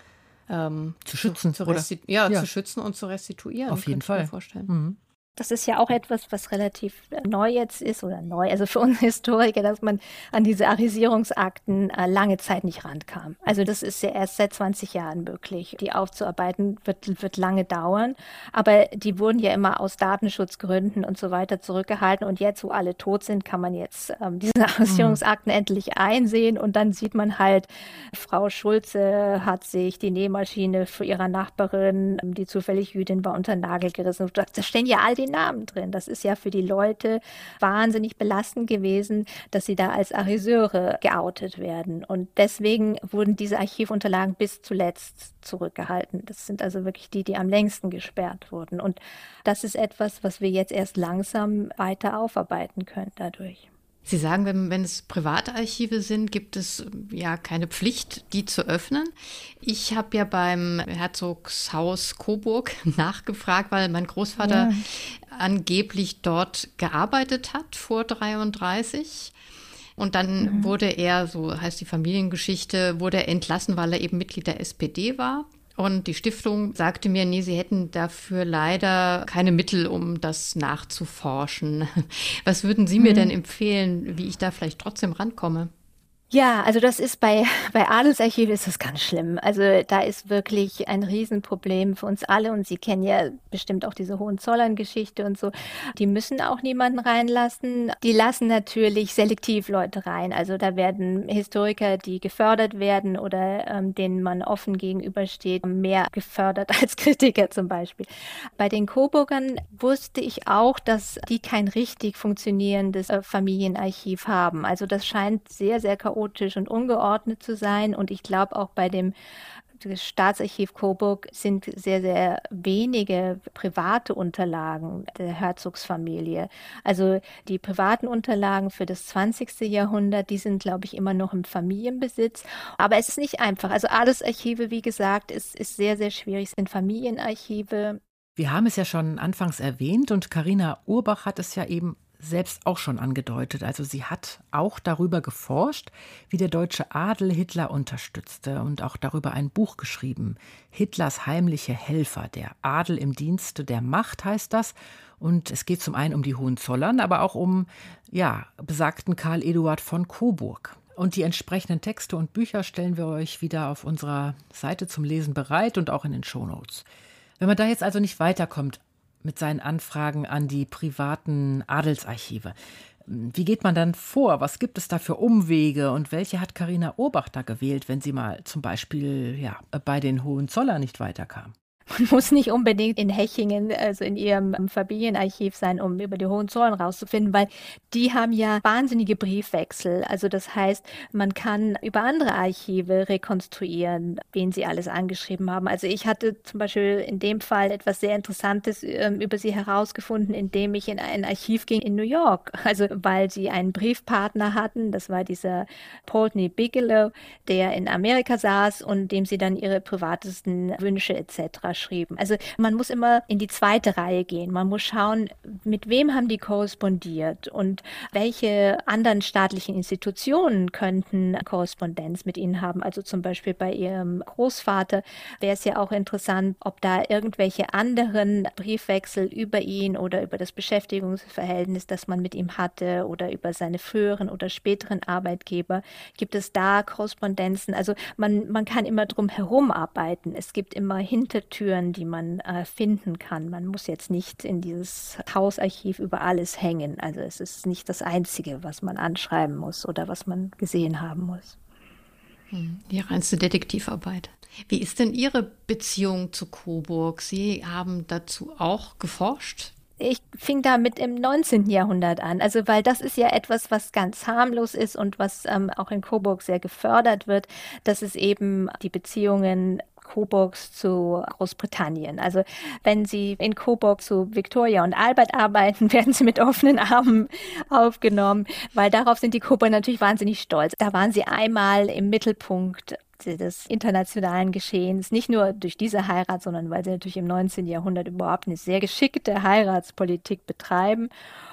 ähm, zu schützen. Zu, zu ja, ja, zu schützen und zu restituieren. Auf jeden Fall. vorstellen. Mhm. Das ist ja auch etwas, was relativ neu jetzt ist oder neu, also für uns Historiker, dass man an diese Arisierungsakten äh, lange Zeit nicht rankam. Also das ist ja erst seit 20 Jahren möglich. Die aufzuarbeiten wird, wird lange dauern, aber die wurden ja immer aus Datenschutzgründen und so weiter zurückgehalten und jetzt, wo alle tot sind, kann man jetzt ähm, diese Arisierungsakten mhm. endlich einsehen und dann sieht man halt, Frau Schulze hat sich die Nähmaschine für ihrer Nachbarin, die zufällig Jüdin war, unter den Nagel gerissen. Da stehen ja all die Namen drin. Das ist ja für die Leute wahnsinnig belastend gewesen, dass sie da als Ariseure geoutet werden. Und deswegen wurden diese Archivunterlagen bis zuletzt zurückgehalten. Das sind also wirklich die, die am längsten gesperrt wurden. Und das ist etwas, was wir jetzt erst langsam weiter aufarbeiten können dadurch. Sie sagen, wenn, wenn es Privatarchive sind, gibt es ja keine Pflicht, die zu öffnen. Ich habe ja beim Herzogshaus Coburg nachgefragt, weil mein Großvater ja. angeblich dort gearbeitet hat vor 33. Und dann mhm. wurde er, so heißt die Familiengeschichte, wurde er entlassen, weil er eben Mitglied der SPD war. Und die Stiftung sagte mir, nee, sie hätten dafür leider keine Mittel, um das nachzuforschen. Was würden Sie mir mhm. denn empfehlen, wie ich da vielleicht trotzdem rankomme? Ja, also das ist bei, bei Adelsarchiv ist das ganz schlimm. Also da ist wirklich ein Riesenproblem für uns alle und Sie kennen ja bestimmt auch diese Hohenzollern-Geschichte und so. Die müssen auch niemanden reinlassen. Die lassen natürlich selektiv Leute rein. Also da werden Historiker, die gefördert werden oder ähm, denen man offen gegenübersteht, mehr gefördert als Kritiker zum Beispiel. Bei den Coburgern wusste ich auch, dass die kein richtig funktionierendes äh, Familienarchiv haben. Also das scheint sehr, sehr chaotisch chaotisch und ungeordnet zu sein. Und ich glaube auch bei dem Staatsarchiv Coburg sind sehr, sehr wenige private Unterlagen der Herzogsfamilie. Also die privaten Unterlagen für das 20. Jahrhundert, die sind, glaube ich, immer noch im Familienbesitz. Aber es ist nicht einfach. Also Adelsarchive, wie gesagt, ist, ist sehr, sehr schwierig, es sind Familienarchive. Wir haben es ja schon anfangs erwähnt und Karina Urbach hat es ja eben selbst auch schon angedeutet. Also sie hat auch darüber geforscht, wie der deutsche Adel Hitler unterstützte und auch darüber ein Buch geschrieben. Hitlers heimliche Helfer, der Adel im Dienste der Macht heißt das. Und es geht zum einen um die Hohenzollern, aber auch um, ja, besagten Karl Eduard von Coburg. Und die entsprechenden Texte und Bücher stellen wir euch wieder auf unserer Seite zum Lesen bereit und auch in den Shownotes. Wenn man da jetzt also nicht weiterkommt, mit seinen Anfragen an die privaten Adelsarchive. Wie geht man dann vor? Was gibt es da für Umwege und welche hat Karina da gewählt, wenn sie mal zum Beispiel ja, bei den Hohenzollern nicht weiterkam? Man muss nicht unbedingt in Hechingen, also in ihrem Familienarchiv sein, um über die Hohenzollern rauszufinden, weil die haben ja wahnsinnige Briefwechsel. Also das heißt, man kann über andere Archive rekonstruieren, wen sie alles angeschrieben haben. Also ich hatte zum Beispiel in dem Fall etwas sehr Interessantes ähm, über sie herausgefunden, indem ich in ein Archiv ging in New York. Also weil sie einen Briefpartner hatten, das war dieser Poltony Bigelow, der in Amerika saß und dem sie dann ihre privatesten Wünsche etc geschrieben. Also man muss immer in die zweite Reihe gehen. Man muss schauen, mit wem haben die korrespondiert und welche anderen staatlichen Institutionen könnten Korrespondenz mit ihnen haben. Also zum Beispiel bei ihrem Großvater wäre es ja auch interessant, ob da irgendwelche anderen Briefwechsel über ihn oder über das Beschäftigungsverhältnis, das man mit ihm hatte oder über seine früheren oder späteren Arbeitgeber, gibt es da Korrespondenzen. Also man, man kann immer drum herum arbeiten. Es gibt immer Hintertüren Türen, die man äh, finden kann. Man muss jetzt nicht in dieses Hausarchiv über alles hängen. Also es ist nicht das Einzige, was man anschreiben muss oder was man gesehen haben muss. Hm, die reinste Detektivarbeit. Wie ist denn Ihre Beziehung zu Coburg? Sie haben dazu auch geforscht? ich fing damit im 19. Jahrhundert an. Also, weil das ist ja etwas, was ganz harmlos ist und was ähm, auch in Coburg sehr gefördert wird, dass es eben die Beziehungen Coburgs zu Großbritannien. Also wenn Sie in Coburg zu Victoria und Albert arbeiten, werden Sie mit offenen Armen aufgenommen, weil darauf sind die Coburger natürlich wahnsinnig stolz. Da waren Sie einmal im Mittelpunkt des internationalen Geschehens, nicht nur durch diese Heirat, sondern weil sie natürlich im 19. Jahrhundert überhaupt eine sehr geschickte Heiratspolitik betreiben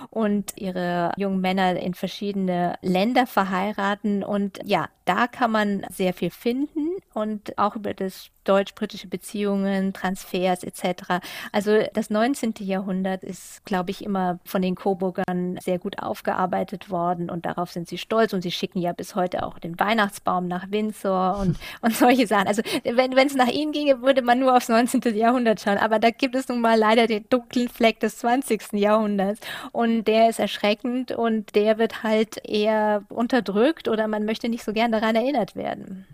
und ihre jungen Männer in verschiedene Länder verheiraten. Und ja, da kann man sehr viel finden und auch über das deutsch-britische Beziehungen, Transfers etc. Also das 19. Jahrhundert ist, glaube ich, immer von den Coburgern sehr gut aufgearbeitet worden und darauf sind sie stolz und sie schicken ja bis heute auch den Weihnachtsbaum nach Windsor und, und solche Sachen. Also wenn es nach ihnen ginge, würde man nur aufs 19. Jahrhundert schauen, aber da gibt es nun mal leider den dunklen Fleck des 20. Jahrhunderts und der ist erschreckend und der wird halt eher unterdrückt oder man möchte nicht so gern daran erinnert werden.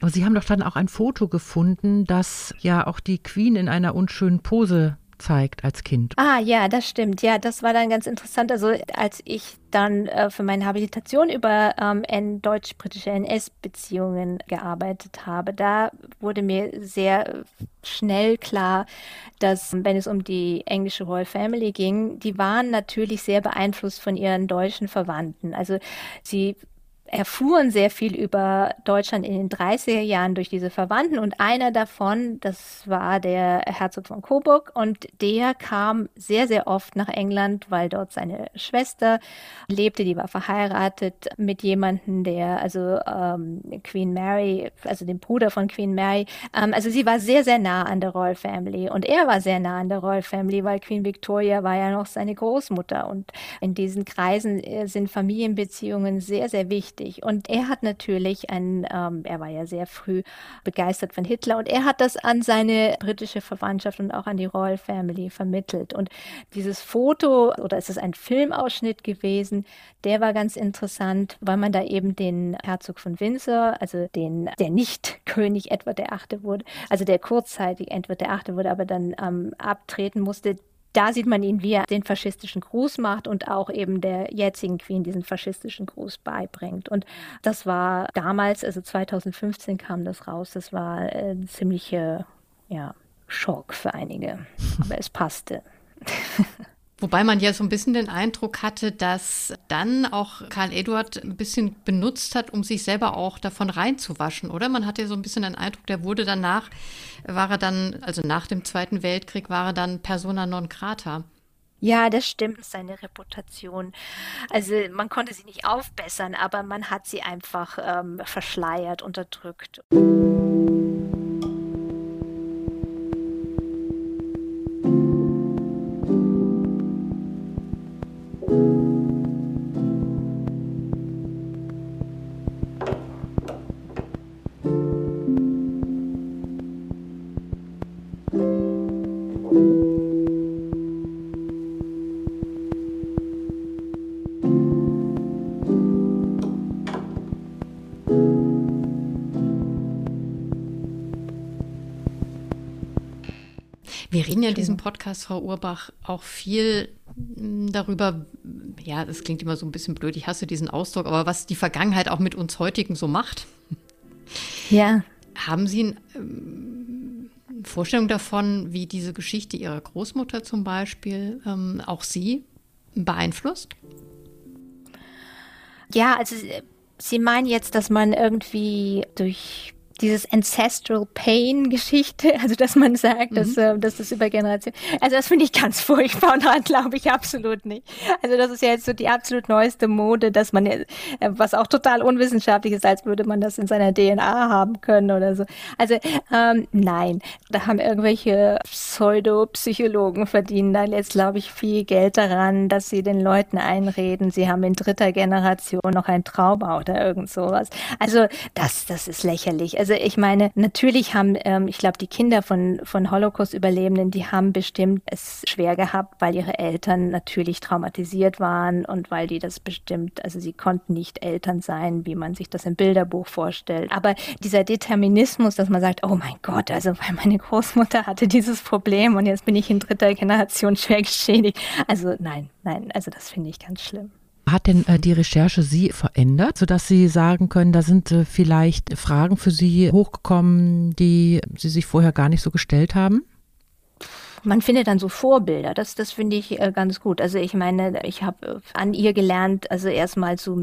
Aber Sie haben doch dann auch ein Foto gefunden, das ja auch die Queen in einer unschönen Pose zeigt als Kind. Ah ja, das stimmt. Ja, das war dann ganz interessant. Also als ich dann äh, für meine Habilitation über ähm, deutsch-britische NS-Beziehungen gearbeitet habe, da wurde mir sehr schnell klar, dass wenn es um die englische Royal Family ging, die waren natürlich sehr beeinflusst von ihren deutschen Verwandten. Also sie erfuhren sehr viel über Deutschland in den 30er Jahren durch diese Verwandten. Und einer davon, das war der Herzog von Coburg. Und der kam sehr, sehr oft nach England, weil dort seine Schwester lebte, die war verheiratet mit jemandem, der, also ähm, Queen Mary, also dem Bruder von Queen Mary, ähm, also sie war sehr, sehr nah an der Royal Family. Und er war sehr nah an der Royal Family, weil Queen Victoria war ja noch seine Großmutter. Und in diesen Kreisen äh, sind Familienbeziehungen sehr, sehr wichtig wichtig. Und er hat natürlich ein, ähm, er war ja sehr früh begeistert von Hitler und er hat das an seine britische Verwandtschaft und auch an die Royal Family vermittelt. Und dieses Foto, oder ist es ein Filmausschnitt gewesen, der war ganz interessant, weil man da eben den Herzog von Windsor, also den, der nicht König Edward VIII. wurde, also der kurzzeitig Edward VIII. wurde, aber dann ähm, abtreten musste, da sieht man ihn, wie er den faschistischen Gruß macht und auch eben der jetzigen Queen diesen faschistischen Gruß beibringt. Und das war damals, also 2015 kam das raus, das war ein ziemlicher ja, Schock für einige. Aber es passte. Wobei man ja so ein bisschen den Eindruck hatte, dass dann auch Karl Eduard ein bisschen benutzt hat, um sich selber auch davon reinzuwaschen, oder? Man hatte ja so ein bisschen den Eindruck, der wurde danach, war er dann, also nach dem Zweiten Weltkrieg, war er dann persona non grata. Ja, das stimmt, seine Reputation. Also man konnte sie nicht aufbessern, aber man hat sie einfach ähm, verschleiert, unterdrückt. Ja in diesem Podcast, Frau Urbach, auch viel hm, darüber, ja, das klingt immer so ein bisschen blöd, ich hasse diesen Ausdruck, aber was die Vergangenheit auch mit uns heutigen so macht. Ja. Haben Sie eine ähm, Vorstellung davon, wie diese Geschichte Ihrer Großmutter zum Beispiel ähm, auch Sie beeinflusst? Ja, also Sie meinen jetzt, dass man irgendwie durch dieses Ancestral Pain Geschichte, also dass man sagt, mhm. dass, äh, dass das über Generationen, also das finde ich ganz furchtbar und daran glaube ich absolut nicht. Also das ist ja jetzt so die absolut neueste Mode, dass man, äh, was auch total unwissenschaftlich ist, als würde man das in seiner DNA haben können oder so. Also ähm, nein, da haben irgendwelche Pseudopsychologen verdienen da jetzt, glaube ich, viel Geld daran, dass sie den Leuten einreden, sie haben in dritter Generation noch ein Trauma oder irgend sowas. Also das, das ist lächerlich. Also also ich meine, natürlich haben, ähm, ich glaube, die Kinder von, von Holocaust-Überlebenden, die haben bestimmt es schwer gehabt, weil ihre Eltern natürlich traumatisiert waren und weil die das bestimmt, also sie konnten nicht Eltern sein, wie man sich das im Bilderbuch vorstellt. Aber dieser Determinismus, dass man sagt, oh mein Gott, also weil meine Großmutter hatte dieses Problem und jetzt bin ich in dritter Generation schwer geschädigt. Also nein, nein, also das finde ich ganz schlimm. Hat denn äh, die Recherche Sie verändert, sodass Sie sagen können, da sind äh, vielleicht Fragen für Sie hochgekommen, die Sie sich vorher gar nicht so gestellt haben? Man findet dann so Vorbilder. Das, das finde ich äh, ganz gut. Also ich meine, ich habe äh, an ihr gelernt, also erstmal so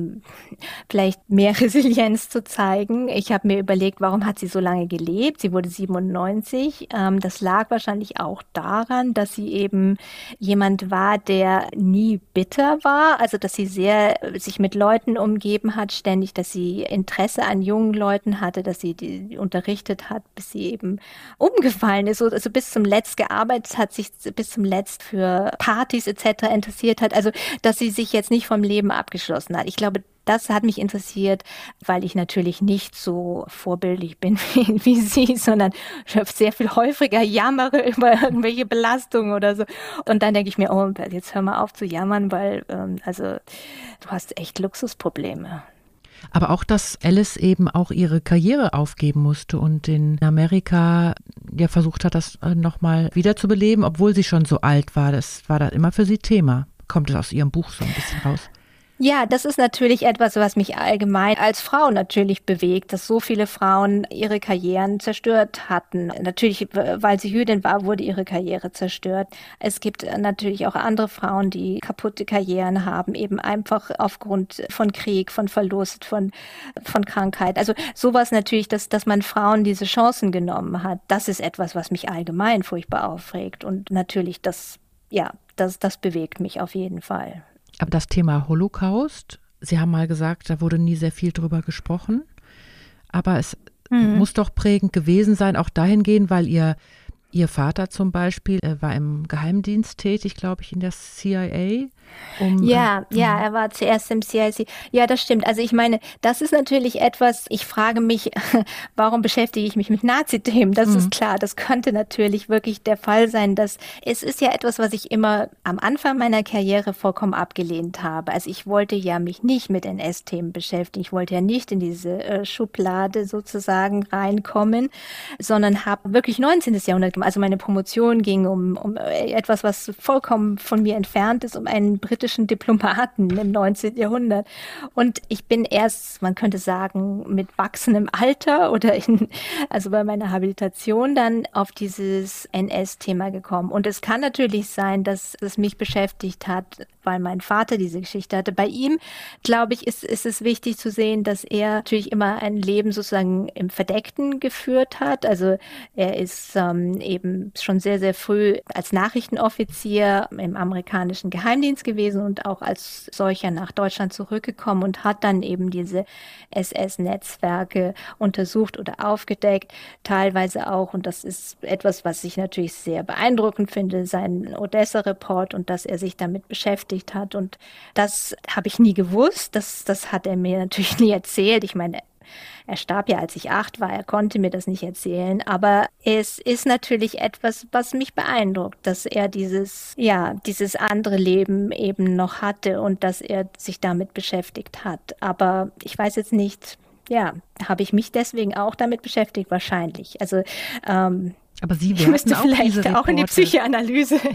vielleicht mehr Resilienz zu zeigen. Ich habe mir überlegt, warum hat sie so lange gelebt? Sie wurde 97. Ähm, das lag wahrscheinlich auch daran, dass sie eben jemand war, der nie bitter war. Also dass sie sehr äh, sich mit Leuten umgeben hat, ständig, dass sie Interesse an jungen Leuten hatte, dass sie die unterrichtet hat, bis sie eben umgefallen ist, also bis zum Letzt gearbeitet hat, sich bis zum Letzt für Partys etc. interessiert hat. Also, dass sie sich jetzt nicht vom Leben abgeschlossen hat. Ich glaube, das hat mich interessiert, weil ich natürlich nicht so vorbildlich bin wie, wie Sie, sondern sehr viel häufiger jammere über irgendwelche Belastungen oder so. Und dann denke ich mir, oh, jetzt hör mal auf zu jammern, weil ähm, also du hast echt Luxusprobleme. Aber auch, dass Alice eben auch ihre Karriere aufgeben musste und in Amerika ja versucht hat, das äh, nochmal wiederzubeleben, obwohl sie schon so alt war. Das war da immer für sie Thema. Kommt es aus ihrem Buch so ein bisschen raus? Ja, das ist natürlich etwas, was mich allgemein als Frau natürlich bewegt, dass so viele Frauen ihre Karrieren zerstört hatten. Natürlich, weil sie Jüdin war, wurde ihre Karriere zerstört. Es gibt natürlich auch andere Frauen, die kaputte Karrieren haben, eben einfach aufgrund von Krieg, von Verlust, von, von Krankheit. Also sowas natürlich, dass, dass man Frauen diese Chancen genommen hat, das ist etwas, was mich allgemein furchtbar aufregt. Und natürlich, das, ja, das, das bewegt mich auf jeden Fall. Aber das Thema Holocaust, Sie haben mal gesagt, da wurde nie sehr viel drüber gesprochen. Aber es mhm. muss doch prägend gewesen sein, auch dahingehend, weil Ihr Ihr Vater zum Beispiel war im Geheimdienst tätig, glaube ich, in der CIA. Um, ja, äh, ja, er war zuerst im CIC. Ja, das stimmt. Also ich meine, das ist natürlich etwas, ich frage mich, warum beschäftige ich mich mit Nazi-Themen? Das mhm. ist klar, das könnte natürlich wirklich der Fall sein, dass es ist ja etwas, was ich immer am Anfang meiner Karriere vollkommen abgelehnt habe. Also ich wollte ja mich nicht mit NS-Themen beschäftigen. Ich wollte ja nicht in diese äh, Schublade sozusagen reinkommen, sondern habe wirklich 19. Jahrhundert gemacht. Also meine Promotion ging um, um etwas, was vollkommen von mir entfernt ist, um einen britischen Diplomaten im 19. Jahrhundert. Und ich bin erst, man könnte sagen, mit wachsendem Alter oder in, also bei meiner Habilitation dann auf dieses NS-Thema gekommen. Und es kann natürlich sein, dass es mich beschäftigt hat, weil mein Vater diese Geschichte hatte. Bei ihm, glaube ich, ist, ist es wichtig zu sehen, dass er natürlich immer ein Leben sozusagen im Verdeckten geführt hat. Also er ist ähm, eben schon sehr, sehr früh als Nachrichtenoffizier im amerikanischen Geheimdienst gewesen und auch als solcher nach Deutschland zurückgekommen und hat dann eben diese SS-Netzwerke untersucht oder aufgedeckt, teilweise auch, und das ist etwas, was ich natürlich sehr beeindruckend finde, sein Odessa-Report und dass er sich damit beschäftigt hat. Und das habe ich nie gewusst. Das, das hat er mir natürlich nie erzählt. Ich meine, er starb ja, als ich acht war. Er konnte mir das nicht erzählen. Aber es ist natürlich etwas, was mich beeindruckt, dass er dieses, ja, dieses andere Leben eben noch hatte und dass er sich damit beschäftigt hat. Aber ich weiß jetzt nicht, ja, habe ich mich deswegen auch damit beschäftigt? Wahrscheinlich. Also, ähm, aber Sie ich müsste vielleicht auch in die Psychoanalyse.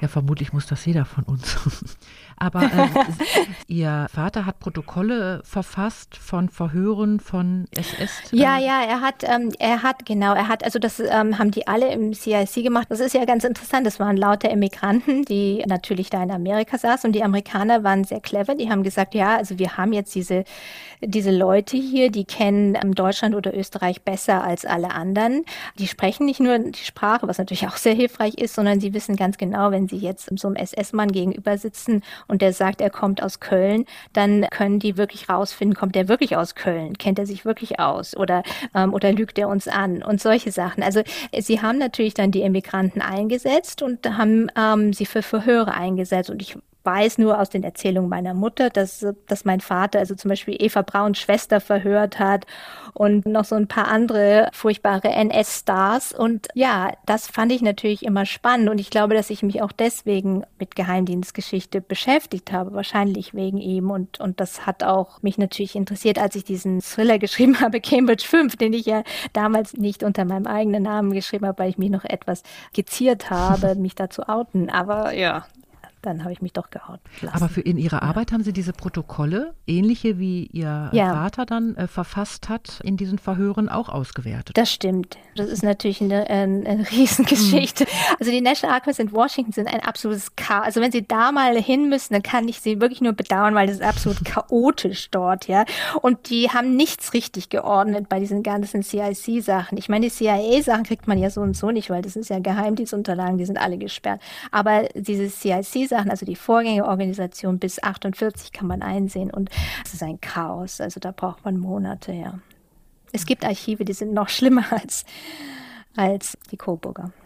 Ja, vermutlich muss das jeder von uns. Aber äh, Ihr Vater hat Protokolle verfasst von Verhören von SS. -Tern. Ja, ja, er hat, ähm, er hat genau, er hat, also das ähm, haben die alle im CIC gemacht. Das ist ja ganz interessant. Das waren lauter Emigranten, die natürlich da in Amerika saßen und die Amerikaner waren sehr clever. Die haben gesagt, ja, also wir haben jetzt diese diese Leute hier, die kennen ähm, Deutschland oder Österreich besser als alle anderen. Die sprechen nicht nur die Sprache, was natürlich auch sehr hilfreich ist, sondern sie wissen ganz genau, wenn sie jetzt so einem SS-Mann gegenüber sitzen und der sagt, er kommt aus Köln, dann können die wirklich rausfinden, kommt er wirklich aus Köln? Kennt er sich wirklich aus? Oder, ähm, oder lügt er uns an? Und solche Sachen. Also sie haben natürlich dann die Emigranten eingesetzt und haben ähm, sie für Verhöre eingesetzt. Und ich weiß nur aus den Erzählungen meiner Mutter, dass, dass mein Vater also zum Beispiel Eva Brauns Schwester verhört hat und noch so ein paar andere furchtbare NS-Stars. Und ja, das fand ich natürlich immer spannend. Und ich glaube, dass ich mich auch deswegen mit Geheimdienstgeschichte beschäftigt habe, wahrscheinlich wegen ihm. Und, und das hat auch mich natürlich interessiert, als ich diesen Thriller geschrieben habe, Cambridge 5, den ich ja damals nicht unter meinem eigenen Namen geschrieben habe, weil ich mich noch etwas geziert habe, mich da zu outen. Aber ja, dann habe ich mich doch gehauen. Aber für in Ihrer Arbeit haben Sie diese Protokolle, ähnliche wie Ihr ja. Vater dann äh, verfasst hat, in diesen Verhören auch ausgewertet. Das stimmt. Das ist natürlich eine, eine, eine Riesengeschichte. Mhm. Also die National Archives in Washington sind ein absolutes Chaos. Also wenn Sie da mal hin müssen, dann kann ich Sie wirklich nur bedauern, weil das ist absolut chaotisch dort, ja. Und die haben nichts richtig geordnet bei diesen ganzen CIC-Sachen. Ich meine, die CIA-Sachen kriegt man ja so und so nicht, weil das ist ja Geheimdienstunterlagen, die sind alle gesperrt. Aber diese CIC-Sachen Sachen, also die Vorgängerorganisation bis 48 kann man einsehen und es ist ein Chaos. Also da braucht man Monate, ja. Es gibt Archive, die sind noch schlimmer als, als die Coburger.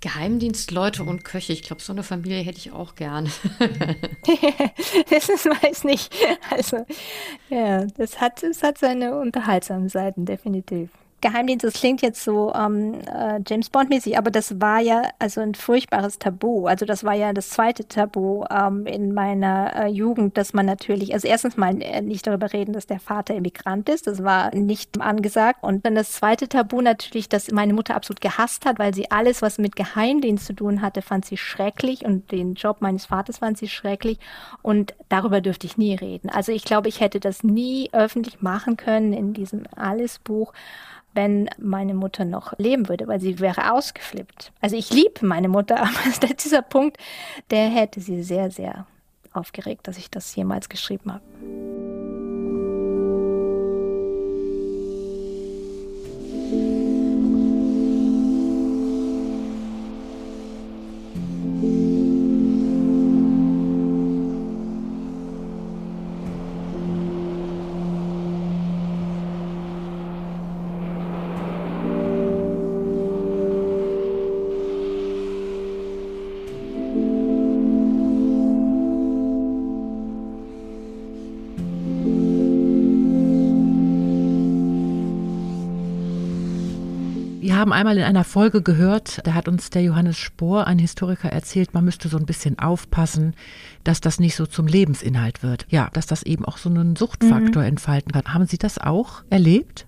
Geheimdienstleute und Köche. Ich glaube, so eine Familie hätte ich auch gern. das ist weiß nicht. Also, ja, das hat, das hat seine unterhaltsamen Seiten, definitiv. Geheimdienst, das klingt jetzt so ähm, äh, James Bond-mäßig, aber das war ja also ein furchtbares Tabu. Also das war ja das zweite Tabu ähm, in meiner äh, Jugend, dass man natürlich, also erstens mal äh, nicht darüber reden, dass der Vater Immigrant ist, das war nicht angesagt. Und dann das zweite Tabu natürlich, dass meine Mutter absolut gehasst hat, weil sie alles, was mit Geheimdienst zu tun hatte, fand sie schrecklich und den Job meines Vaters fand sie schrecklich. Und darüber dürfte ich nie reden. Also ich glaube, ich hätte das nie öffentlich machen können in diesem Alice-Buch wenn meine Mutter noch leben würde, weil sie wäre ausgeflippt. Also ich liebe meine Mutter, aber dieser Punkt, der hätte sie sehr, sehr aufgeregt, dass ich das jemals geschrieben habe. Haben einmal in einer Folge gehört, da hat uns der Johannes Spohr, ein Historiker, erzählt, man müsste so ein bisschen aufpassen, dass das nicht so zum Lebensinhalt wird. Ja, dass das eben auch so einen Suchtfaktor mhm. entfalten kann. Haben Sie das auch erlebt?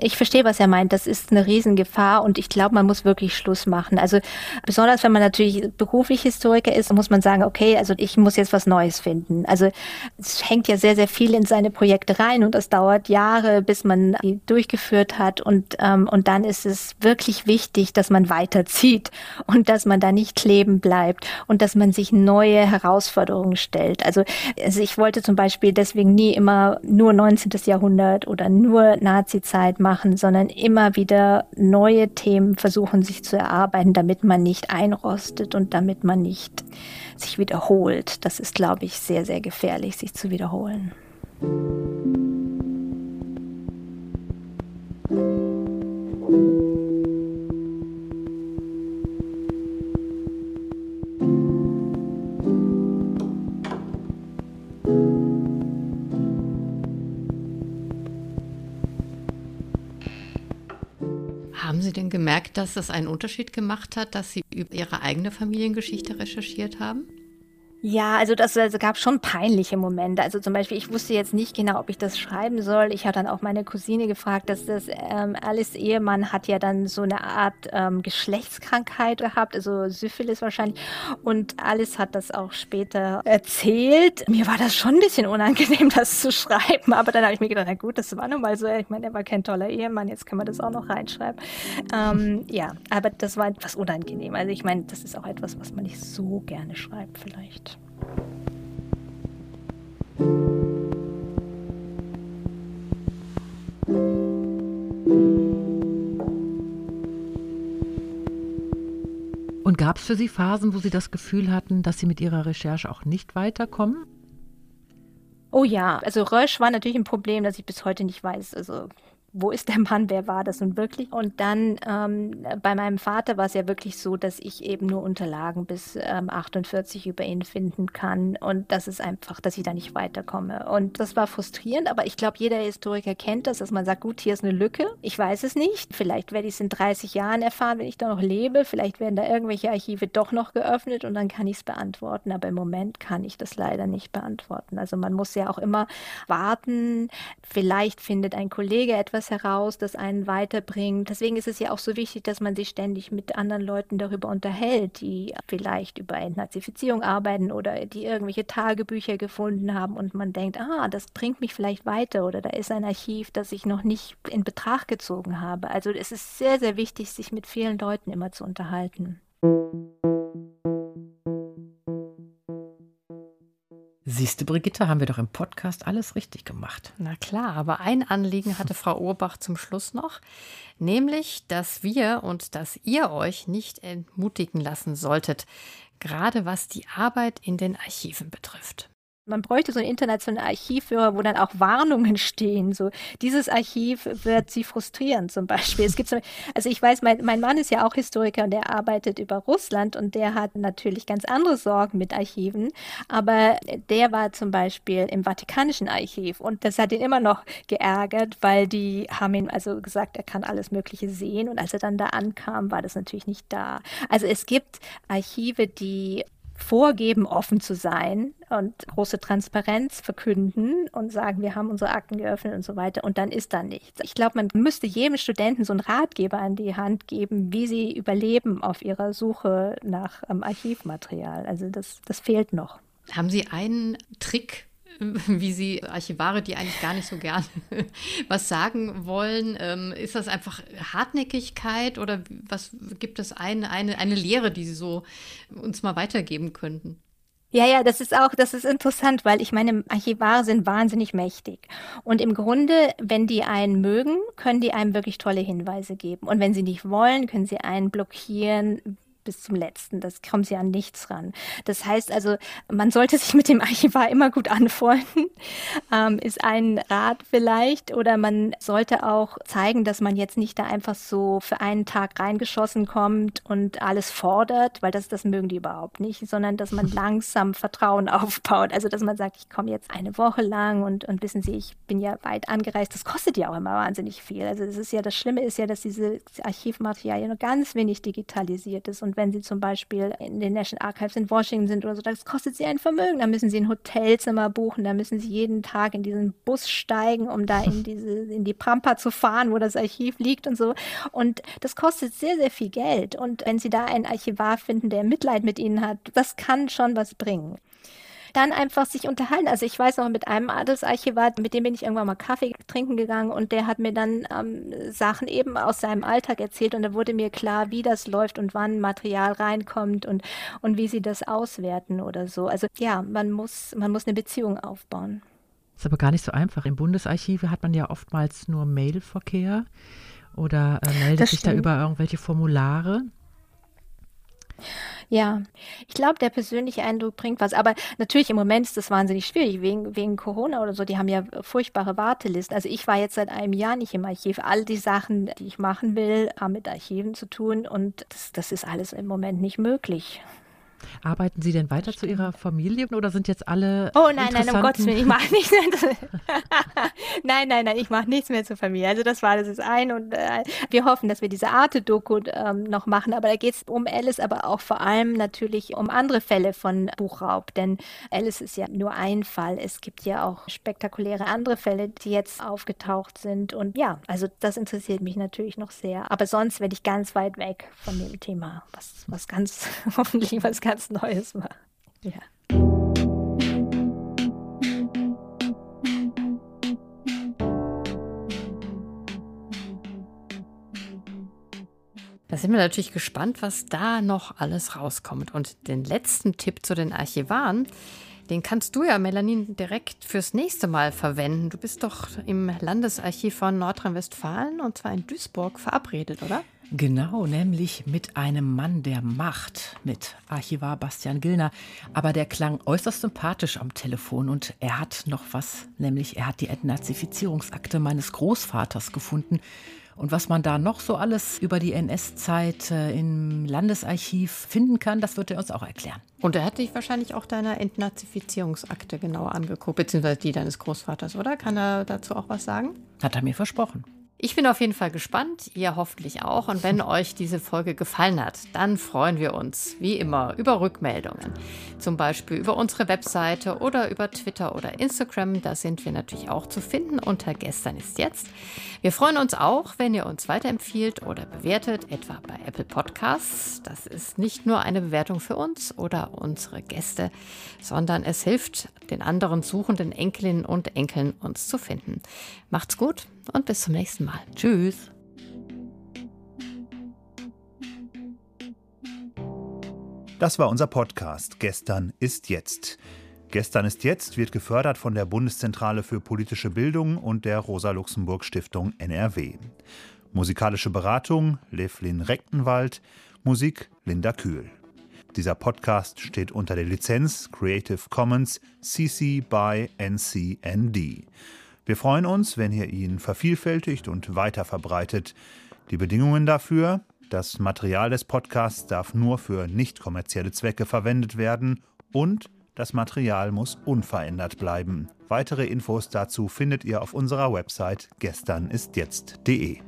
Ich verstehe, was er meint. Das ist eine Riesengefahr und ich glaube, man muss wirklich Schluss machen. Also besonders wenn man natürlich beruflich Historiker ist, muss man sagen, okay, also ich muss jetzt was Neues finden. Also es hängt ja sehr, sehr viel in seine Projekte rein und das dauert Jahre, bis man die durchgeführt hat und, ähm, und dann ist es wirklich wichtig, dass man weiterzieht und dass man da nicht kleben bleibt und dass man sich neue Herausforderungen stellt. Also, also ich wollte zum Beispiel deswegen nie immer nur 19. Jahrhundert oder nur Nazi-Zeit Arbeit machen, sondern immer wieder neue Themen versuchen sich zu erarbeiten, damit man nicht einrostet und damit man nicht sich wiederholt. Das ist, glaube ich, sehr, sehr gefährlich, sich zu wiederholen. Sie denn gemerkt, dass das einen Unterschied gemacht hat, dass Sie über Ihre eigene Familiengeschichte recherchiert haben? Ja, also das also gab schon peinliche Momente. Also zum Beispiel, ich wusste jetzt nicht genau, ob ich das schreiben soll. Ich habe dann auch meine Cousine gefragt, dass das ähm, Alice Ehemann hat ja dann so eine Art ähm, Geschlechtskrankheit gehabt, also Syphilis wahrscheinlich. Und Alice hat das auch später erzählt. Mir war das schon ein bisschen unangenehm, das zu schreiben. Aber dann habe ich mir gedacht, na gut, das war nun mal so. Ich meine, er war kein toller Ehemann, jetzt können wir das auch noch reinschreiben. Ähm, ja, aber das war etwas unangenehm. Also ich meine, das ist auch etwas, was man nicht so gerne schreibt vielleicht. Und gab es für Sie Phasen, wo Sie das Gefühl hatten, dass Sie mit Ihrer Recherche auch nicht weiterkommen? Oh ja, also Rösch war natürlich ein Problem, das ich bis heute nicht weiß. Also wo ist der Mann, wer war das nun wirklich? Und dann ähm, bei meinem Vater war es ja wirklich so, dass ich eben nur Unterlagen bis ähm, 48 über ihn finden kann und das ist einfach, dass ich da nicht weiterkomme. Und das war frustrierend, aber ich glaube, jeder Historiker kennt das, dass man sagt, gut, hier ist eine Lücke, ich weiß es nicht, vielleicht werde ich es in 30 Jahren erfahren, wenn ich da noch lebe, vielleicht werden da irgendwelche Archive doch noch geöffnet und dann kann ich es beantworten, aber im Moment kann ich das leider nicht beantworten. Also man muss ja auch immer warten, vielleicht findet ein Kollege etwas etwas heraus, das einen weiterbringt. Deswegen ist es ja auch so wichtig, dass man sich ständig mit anderen Leuten darüber unterhält, die vielleicht über Entnazifizierung arbeiten oder die irgendwelche Tagebücher gefunden haben und man denkt, ah, das bringt mich vielleicht weiter oder da ist ein Archiv, das ich noch nicht in Betracht gezogen habe. Also es ist sehr, sehr wichtig, sich mit vielen Leuten immer zu unterhalten. Siehste, Brigitte, haben wir doch im Podcast alles richtig gemacht. Na klar, aber ein Anliegen hatte Frau Urbach zum Schluss noch, nämlich, dass wir und dass ihr euch nicht entmutigen lassen solltet, gerade was die Arbeit in den Archiven betrifft. Man bräuchte so ein internationales Archivführer, wo dann auch Warnungen stehen. So, dieses Archiv wird Sie frustrieren zum Beispiel. Es gibt so, also ich weiß, mein, mein Mann ist ja auch Historiker und der arbeitet über Russland und der hat natürlich ganz andere Sorgen mit Archiven. Aber der war zum Beispiel im Vatikanischen Archiv und das hat ihn immer noch geärgert, weil die haben ihm also gesagt, er kann alles Mögliche sehen und als er dann da ankam, war das natürlich nicht da. Also es gibt Archive, die vorgeben, offen zu sein und große Transparenz verkünden und sagen, wir haben unsere Akten geöffnet und so weiter und dann ist da nichts. Ich glaube, man müsste jedem Studenten so einen Ratgeber an die Hand geben, wie sie überleben auf ihrer Suche nach ähm, Archivmaterial. Also das, das fehlt noch. Haben Sie einen Trick wie Sie Archivare, die eigentlich gar nicht so gern was sagen wollen, ähm, ist das einfach Hartnäckigkeit oder was gibt es eine, eine, eine Lehre, die Sie so uns mal weitergeben könnten? Ja, ja, das ist auch, das ist interessant, weil ich meine, Archivare sind wahnsinnig mächtig. Und im Grunde, wenn die einen mögen, können die einem wirklich tolle Hinweise geben. Und wenn sie nicht wollen, können sie einen blockieren, bis zum letzten. Das kommen sie an nichts ran. Das heißt also, man sollte sich mit dem Archivar immer gut anfreunden, ähm, ist ein Rat vielleicht. Oder man sollte auch zeigen, dass man jetzt nicht da einfach so für einen Tag reingeschossen kommt und alles fordert, weil das, das mögen die überhaupt nicht, sondern dass man langsam Vertrauen aufbaut. Also, dass man sagt, ich komme jetzt eine Woche lang und, und wissen Sie, ich bin ja weit angereist. Das kostet ja auch immer wahnsinnig viel. Also, das ist ja, das Schlimme ist ja, dass diese Archivmaterialien nur ganz wenig digitalisiert ist und wenn Sie zum Beispiel in den National Archives in Washington sind oder so, das kostet Sie ein Vermögen. Da müssen Sie ein Hotelzimmer buchen, da müssen Sie jeden Tag in diesen Bus steigen, um da in diese, in die Pampa zu fahren, wo das Archiv liegt und so. Und das kostet sehr, sehr viel Geld. Und wenn Sie da einen Archivar finden, der Mitleid mit Ihnen hat, das kann schon was bringen dann einfach sich unterhalten. Also ich weiß noch mit einem Adelsarchivar, mit dem bin ich irgendwann mal Kaffee trinken gegangen und der hat mir dann ähm, Sachen eben aus seinem Alltag erzählt und da wurde mir klar, wie das läuft und wann Material reinkommt und, und wie sie das auswerten oder so. Also ja, man muss, man muss eine Beziehung aufbauen. Das ist aber gar nicht so einfach. Im Bundesarchiv hat man ja oftmals nur Mailverkehr oder äh, meldet sich da über irgendwelche Formulare. Ja, ich glaube, der persönliche Eindruck bringt was. Aber natürlich im Moment ist das wahnsinnig schwierig, wegen, wegen Corona oder so. Die haben ja furchtbare Wartelisten. Also ich war jetzt seit einem Jahr nicht im Archiv. All die Sachen, die ich machen will, haben mit Archiven zu tun. Und das, das ist alles im Moment nicht möglich. Arbeiten Sie denn weiter zu Ihrer Familie oder sind jetzt alle. Oh nein, nein, um Gottes Willen, ich mache nichts mehr. nein, nein, nein, ich mache nichts mehr zur Familie. Also das war das ist ein und äh, wir hoffen, dass wir diese Arte-Doku ähm, noch machen. Aber da geht es um Alice, aber auch vor allem natürlich um andere Fälle von Buchraub. Denn Alice ist ja nur ein Fall. Es gibt ja auch spektakuläre andere Fälle, die jetzt aufgetaucht sind. Und ja, also das interessiert mich natürlich noch sehr. Aber sonst werde ich ganz weit weg von dem Thema, was, was ganz hoffentlich was ganz Neues war. Ja. Da sind wir natürlich gespannt, was da noch alles rauskommt. Und den letzten Tipp zu den Archivaren, den kannst du ja, Melanie, direkt fürs nächste Mal verwenden. Du bist doch im Landesarchiv von Nordrhein-Westfalen und zwar in Duisburg verabredet, oder? Genau, nämlich mit einem Mann der Macht, mit Archivar Bastian Gillner. Aber der klang äußerst sympathisch am Telefon und er hat noch was, nämlich er hat die Entnazifizierungsakte meines Großvaters gefunden. Und was man da noch so alles über die NS-Zeit äh, im Landesarchiv finden kann, das wird er uns auch erklären. Und er hat sich wahrscheinlich auch deine Entnazifizierungsakte genauer angeguckt, beziehungsweise die deines Großvaters, oder? Kann er dazu auch was sagen? Hat er mir versprochen. Ich bin auf jeden Fall gespannt, ihr hoffentlich auch. Und wenn euch diese Folge gefallen hat, dann freuen wir uns wie immer über Rückmeldungen. Zum Beispiel über unsere Webseite oder über Twitter oder Instagram. Da sind wir natürlich auch zu finden unter Gestern ist jetzt. Wir freuen uns auch, wenn ihr uns weiterempfiehlt oder bewertet, etwa bei Apple Podcasts. Das ist nicht nur eine Bewertung für uns oder unsere Gäste, sondern es hilft den anderen suchenden Enkelinnen und Enkeln uns zu finden. Macht's gut und bis zum nächsten Mal. Tschüss. Das war unser Podcast Gestern ist jetzt. Gestern ist jetzt wird gefördert von der Bundeszentrale für politische Bildung und der Rosa-Luxemburg Stiftung NRW. Musikalische Beratung Levlin Rechtenwald, Musik Linda Kühl. Dieser Podcast steht unter der Lizenz Creative Commons CC by NCND. Wir freuen uns, wenn ihr ihn vervielfältigt und weiter verbreitet. Die Bedingungen dafür, das Material des Podcasts darf nur für nicht kommerzielle Zwecke verwendet werden und das Material muss unverändert bleiben. Weitere Infos dazu findet ihr auf unserer Website gesternistjetzt.de.